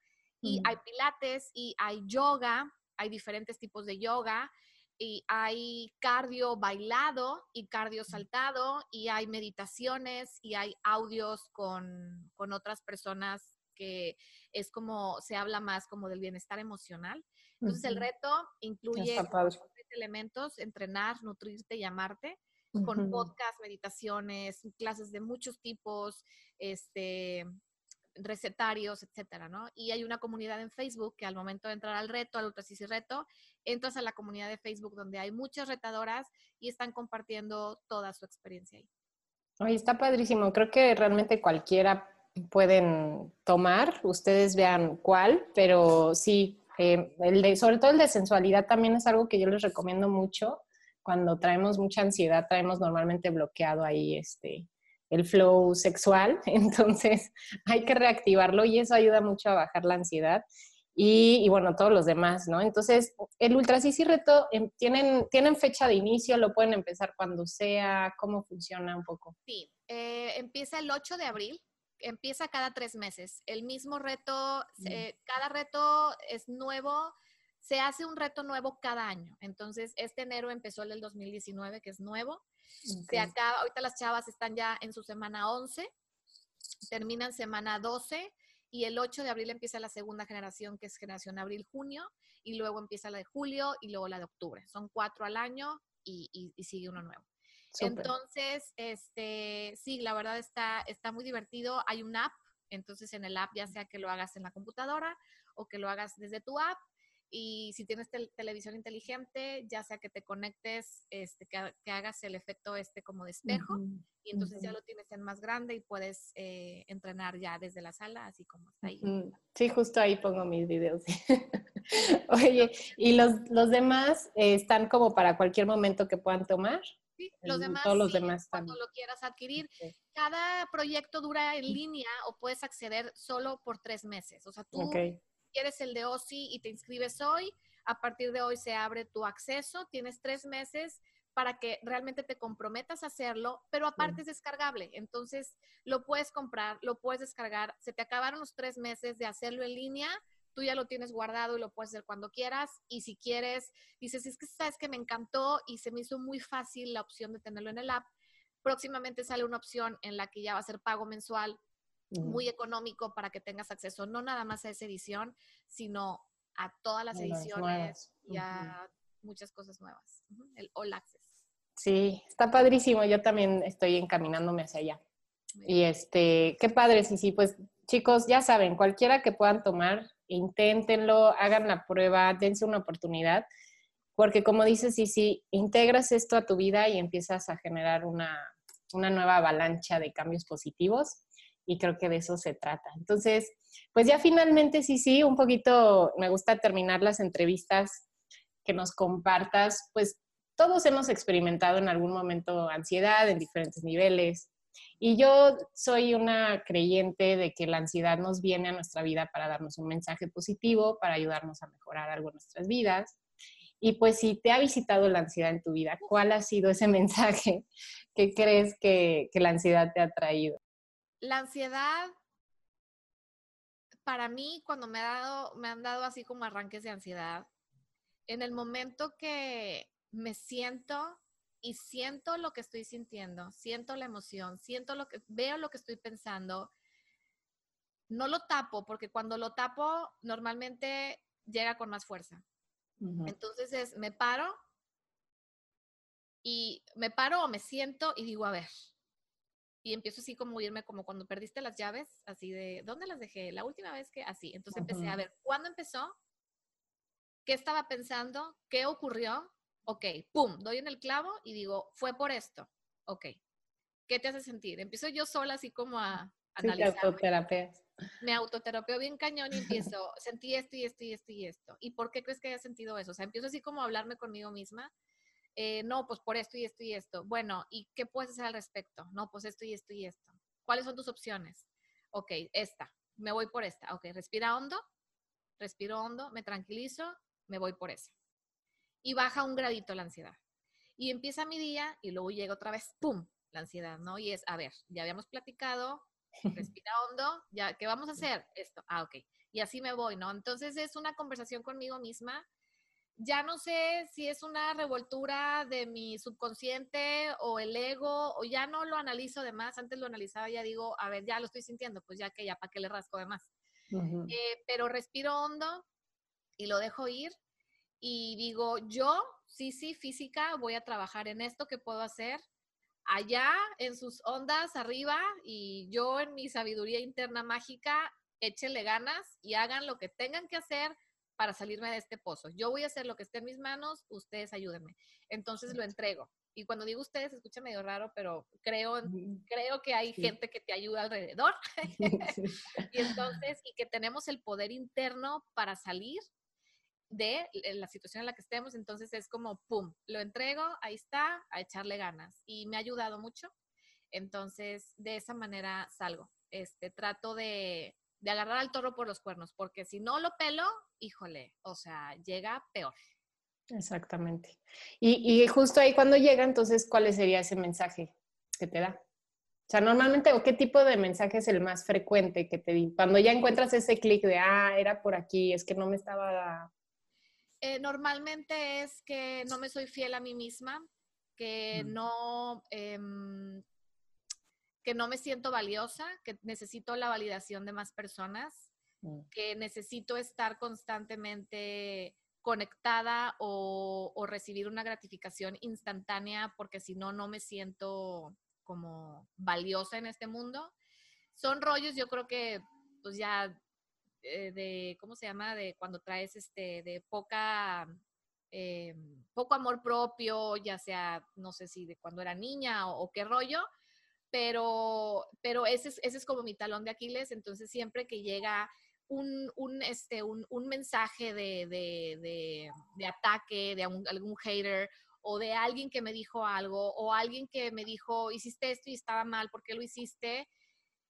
y hay pilates y hay yoga, hay diferentes tipos de yoga y hay cardio bailado y cardio saltado y hay meditaciones y hay audios con, otras personas que es como, se habla más como del bienestar emocional. Entonces el reto incluye elementos, entrenar, nutrirte y amarte, con podcast, meditaciones, clases de muchos tipos, este, recetarios, etcétera, ¿no? Y hay una comunidad en Facebook que al momento de entrar al reto, al Ultrasisi Reto, entras a la comunidad de Facebook donde hay muchas retadoras y están compartiendo toda su experiencia ahí.
Ay, está padrísimo. Creo que realmente cualquiera pueden tomar. Ustedes vean cuál, pero sí, eh, el de, sobre todo el de sensualidad también es algo que yo les recomiendo mucho. Cuando traemos mucha ansiedad, traemos normalmente bloqueado ahí este, el flow sexual, entonces hay que reactivarlo y eso ayuda mucho a bajar la ansiedad. y, bueno, todos los demás, ¿no? Entonces, el Ultra Sisi Reto, em, ¿tienen, ¿tienen fecha de inicio? ¿Lo pueden empezar cuando sea? ¿Cómo funciona un poco?
Sí, eh, empieza el 8 de abril, empieza cada tres meses. El mismo reto, cada reto es nuevo, se hace un reto nuevo cada año. Entonces, este enero empezó el del 2019, que es nuevo. Se acaba, ahorita las chavas están ya en su semana 11, terminan semana 12 y el 8 de abril empieza la segunda generación, que es generación abril-junio, y luego empieza la de julio y luego la de octubre. Son cuatro al año y, sigue uno nuevo. Entonces, este, sí, la verdad está, está muy divertido. Hay un app, entonces en el app ya sea que lo hagas en la computadora o que lo hagas desde tu app, y si tienes televisión inteligente, ya sea que te conectes, este, que, hagas el efecto este como de espejo, y entonces ya lo tienes en más grande y puedes eh, entrenar ya desde la sala, así como está ahí.
Sí, justo ahí pongo mis videos. Oye, ¿y los, los demás eh, están como para cualquier momento que puedan tomar?
Sí, los demás, todos los demás cuando lo quieras adquirir. Cada proyecto dura en línea o puedes acceder solo por tres meses. O sea, tú quieres el de OSI y te inscribes hoy, a partir de hoy se abre tu acceso, tienes tres meses para que realmente te comprometas a hacerlo, pero aparte es descargable. Entonces, lo puedes comprar, lo puedes descargar. Se te acabaron los tres meses de hacerlo en línea, tú ya lo tienes guardado y lo puedes hacer cuando quieras. Y si quieres, dices, es que sabes que me encantó y se me hizo muy fácil la opción de tenerlo en el app. Próximamente sale una opción en la que ya va a ser pago mensual muy económico para que tengas acceso no nada más a esa edición, sino a todas las ediciones y a muchas cosas nuevas. El All Access.
Sí, está padrísimo. Yo también estoy encaminándome hacia allá. Y este, qué padre, sí, sí, pues chicos, ya saben, cualquiera que puedan tomar, inténtenlo, hagan la prueba, dense una oportunidad, porque como dices, sí, sí, integras esto a tu vida y empiezas a generar una, una nueva avalancha de cambios positivos y creo que de eso se trata. Entonces, pues ya finalmente, sí, sí, un poquito me gusta terminar las entrevistas que nos compartas, pues todos hemos experimentado en algún momento ansiedad en diferentes niveles. Y yo soy una creyente de que la ansiedad nos viene a nuestra vida para darnos un mensaje positivo, para ayudarnos a mejorar algo en nuestras vidas. Y pues si te ha visitado la ansiedad en tu vida, ¿cuál ha sido ese mensaje que crees que, que la ansiedad te ha traído?
La ansiedad, para mí, cuando me, ha dado, me han dado así como arranques de ansiedad, en el momento que me siento y siento lo que estoy sintiendo, siento la emoción, siento lo que, veo lo que estoy pensando, no lo tapo, porque cuando lo tapo, normalmente llega con más fuerza. Entonces es, me paro y me paro o me siento y digo, a ver, y empiezo así como irme como cuando perdiste las llaves, así de, ¿dónde las dejé? La última vez que, así. Entonces empecé a ver, ¿cuándo empezó? ¿Qué estaba pensando? ¿Qué ocurrió? Ok, pum, doy en el clavo y digo, fue por esto. Ok, ¿qué te hace sentir? Empiezo yo sola así como a analizar. Me autoterapeo bien cañón y empiezo, sentí esto y esto y esto y esto. ¿Y por qué crees que haya sentido eso? O sea, empiezo así como a hablarme conmigo misma eh, no, pues por esto y esto y esto. Bueno, ¿y qué puedes hacer al respecto? No, pues esto y esto y esto. ¿Cuáles son tus opciones? Ok, esta, me voy por esta. Ok, respira hondo, respiro hondo, me tranquilizo, me voy por esa. Y baja un gradito la ansiedad. Y empieza mi día y luego llega otra vez, ¡pum!, la ansiedad, ¿no? Y es, a ver, ya habíamos platicado, respira hondo, ya, ¿qué vamos a hacer? Esto, ah, ok. Y así me voy, ¿no? Entonces es una conversación conmigo misma ya no sé si es una revoltura de mi subconsciente o el ego, o ya no lo analizo de más. Antes lo analizaba, ya digo, a ver, ya lo estoy sintiendo, pues ya que ya, ¿para qué le rasco de más? Eh, pero respiro hondo y lo dejo ir y digo, yo, sí, sí, física, voy a trabajar en esto que puedo hacer allá en sus ondas arriba y yo en mi sabiduría interna mágica, échenle ganas y hagan lo que tengan que hacer para salirme de este pozo. Yo voy a hacer lo que esté en mis manos, ustedes ayúdenme. Entonces lo entrego. Y cuando digo ustedes, escucha medio raro, pero creo, creo que hay gente que te ayuda alrededor. y entonces, y que tenemos el poder interno para salir de la situación en la que estemos. Entonces es como, ¡pum!, lo entrego, ahí está, a echarle ganas. Y me ha ayudado mucho. Entonces, de esa manera salgo. Este, trato de, de agarrar al toro por los cuernos, porque si no lo pelo, híjole, o sea, llega peor.
Exactamente. Y, y justo ahí cuando llega, entonces, ¿cuál sería ese mensaje que te da? O sea, normalmente, ¿o qué tipo de mensaje es el más frecuente que te di? Cuando ya encuentras ese clic de, ah, era por aquí, es que no me estaba...
Eh, normalmente es que no me soy fiel a mí misma, que
Mm.
no, em, que no me siento valiosa, que necesito la validación de más personas,
Mm.
que necesito estar constantemente conectada o, o recibir una gratificación instantánea porque si no, no me siento como valiosa en este mundo. Son rollos, yo creo que pues ya eh, de, ¿cómo se llama? De cuando traes este, de poca, eh, poco amor propio, ya sea, no sé si de cuando era niña o, o qué rollo, pero, pero ese, es, ese es como mi talón de Aquiles, entonces siempre que llega un, un, este, un, un mensaje de, de, de, de, ataque de un, algún hater o de alguien que me dijo algo o alguien que me dijo, hiciste esto y estaba mal, ¿por qué lo hiciste?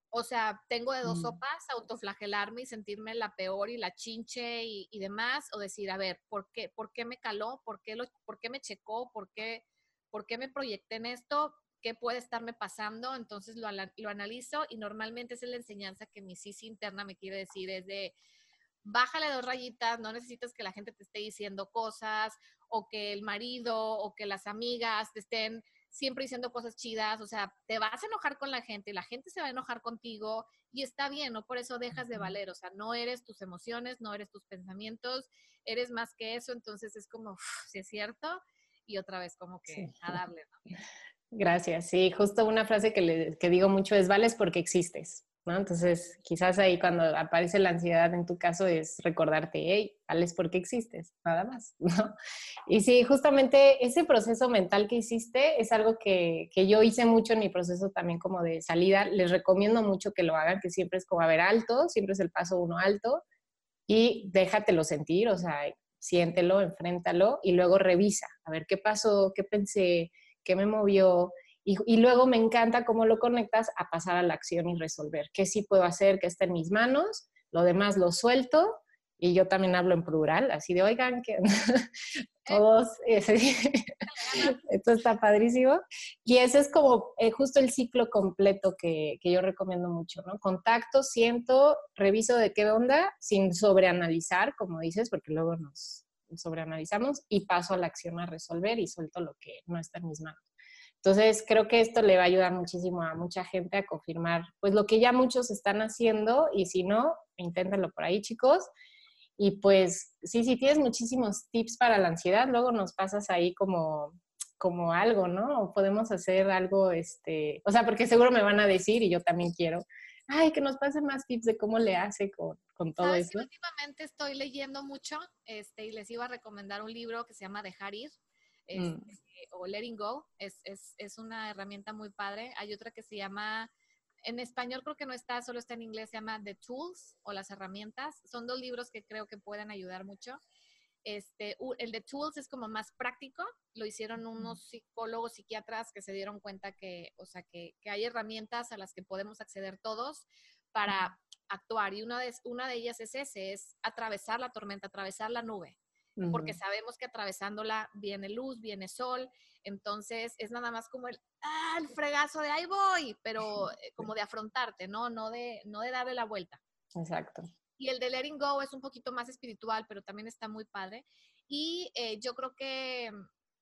O sea, tengo de dos
Mm.
sopas, autoflagelarme y sentirme la peor y la chinche y, y demás, o decir, a ver, ¿por qué, ¿por qué me caló? ¿Por qué, lo, ¿Por qué me checó? ¿Por qué, ¿Por qué me proyecté en esto? ¿Qué puede estarme pasando? Entonces lo, lo analizo y normalmente esa es la enseñanza que mi sisi interna me quiere decir, es de, bájale dos rayitas, no necesitas que la gente te esté diciendo cosas o que el marido o que las amigas te estén siempre diciendo cosas chidas, o sea, te vas a enojar con la gente, la gente se va a enojar contigo y está bien, no por eso dejas de valer, o sea, no eres tus emociones, no eres tus pensamientos, eres más que eso, entonces es como, si es cierto, y otra vez como que
Sí.
a darle, ¿no?
Gracias. Sí, justo una frase que, digo mucho es, vales porque existes, ¿no? Entonces, quizás ahí cuando aparece la ansiedad en tu caso es recordarte, hey, vales porque existes, nada más, ¿no? Y sí, justamente ese proceso mental que hiciste es algo que, que yo hice mucho en mi proceso también como de salida. Les recomiendo mucho que lo hagan, que siempre es como, a ver, alto, siempre es el paso uno alto y déjatelo sentir, o sea, siéntelo, enfréntalo y luego revisa, a ver qué pasó, qué pensé, qué me movió. Y, luego me encanta cómo lo conectas a pasar a la acción y resolver. ¿Qué sí puedo hacer? ¿Qué está en mis manos? Lo demás lo suelto. Y yo también hablo en plural, así de, oigan, que todos, esto está padrísimo. Y ese es como eh, justo el ciclo completo que, que, yo recomiendo mucho, ¿no? Contacto, siento, reviso de qué onda, sin sobreanalizar, como dices, porque luego nos sobreanalizamos, y paso a la acción a resolver y suelto lo que no está en mis manos. Entonces, creo que esto le va a ayudar muchísimo a mucha gente a confirmar, pues lo que ya muchos están haciendo y si no, inténtenlo por ahí, chicos. Y pues, sí, si tienes muchísimos tips para la ansiedad, luego nos pasas ahí como, como algo, ¿no? O podemos hacer algo, este, o sea, porque seguro me van a decir y yo también quiero, ay, que nos pasen más tips de cómo le hace con, con todo
¿Sabes
eso.
Que últimamente estoy leyendo mucho este, y les iba a recomendar un libro que se llama Dejar Ir. Este, mm. o Letting Go, es, es, es, una herramienta muy padre. Hay otra que se llama, en español creo que no está, solo está en inglés, se llama The Tools o las herramientas. Son dos libros que creo que pueden ayudar mucho. Este, el de Tools es como más práctico, lo hicieron unos psicólogos, psiquiatras que se dieron cuenta que, o sea, que, que hay herramientas a las que podemos acceder todos para actuar y una de, una de ellas es ese, es atravesar la tormenta, atravesar la nube porque sabemos que atravesándola viene luz, viene sol, entonces es nada más como el, ah, el fregazo de ahí voy, pero eh, como de afrontarte, ¿no? No de, no de darle la vuelta.
Exacto.
Y el de letting go es un poquito más espiritual, pero también está muy padre. Y eh, yo creo que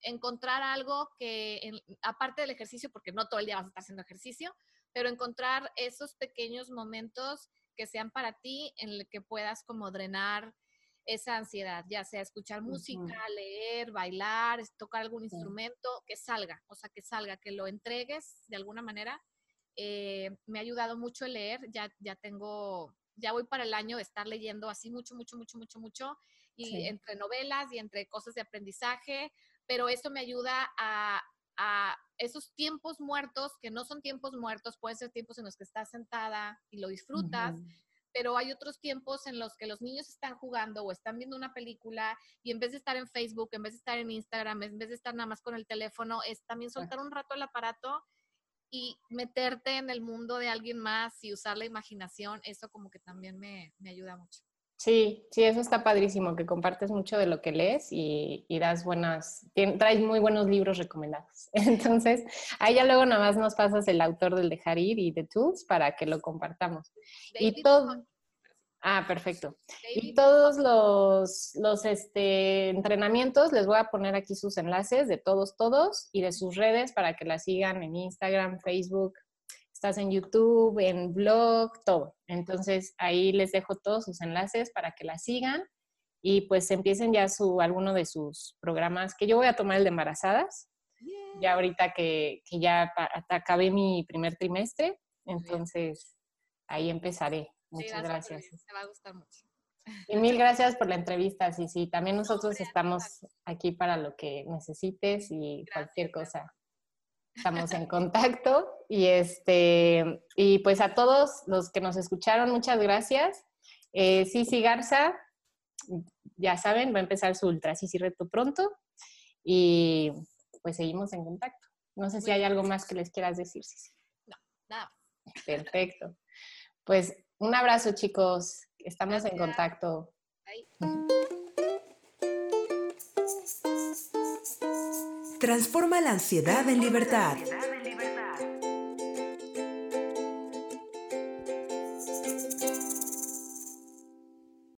encontrar algo que, en, aparte del ejercicio, porque no todo el día vas a estar haciendo ejercicio, pero encontrar esos pequeños momentos que sean para ti en el que puedas como drenar esa ansiedad, ya sea escuchar música, uh -huh. leer, bailar, tocar algún instrumento, uh -huh. que salga, o sea, que salga, que lo entregues de alguna manera. Eh, me ha ayudado mucho el leer, ya, ya tengo, ya voy para el año de estar leyendo así mucho, mucho, mucho, mucho, mucho, y sí. entre novelas y entre cosas de aprendizaje, pero eso me ayuda a, a esos tiempos muertos, que no son tiempos muertos, pueden ser tiempos en los que estás sentada y lo disfrutas, uh -huh pero hay otros tiempos en los que los niños están jugando o están viendo una película y en vez de estar en Facebook, en vez de estar en Instagram, en vez de estar nada más con el teléfono, es también soltar un rato el aparato y meterte en el mundo de alguien más y usar la imaginación, eso como que también me, me ayuda mucho.
Sí, sí, eso está padrísimo, que compartes mucho de lo que lees y, y das buenas, traes muy buenos libros recomendados. Entonces, ahí ya luego nada más nos pasas el autor del Dejar Ir y de Tools para que lo compartamos. y todo... Ah, perfecto. y todos los, los este, entrenamientos, les voy a poner aquí sus enlaces de todos, todos y de sus redes para que la sigan en Instagram, Facebook, estás en YouTube, en blog, todo. Entonces ahí les dejo todos sus enlaces para que la sigan y pues empiecen ya su, alguno de sus programas, que yo voy a tomar el de embarazadas, ya ahorita que, que ya acabé mi primer trimestre, entonces ahí empezaré. Muchas gracias.
Me va a gustar mucho.
Y mil gracias por la entrevista, sí, sí. También nosotros estamos aquí para lo que necesites y cualquier cosa estamos en contacto. Y este, y pues a todos los que nos escucharon, muchas gracias. Eh, Cici Garza, ya saben, va a empezar su Ultra Cici Reto pronto. Y pues seguimos en contacto. No sé si hay algo más que les quieras decir, Cici.
No, nada
Perfecto. Pues un abrazo, chicos. Estamos en contacto.
Transforma la ansiedad en libertad.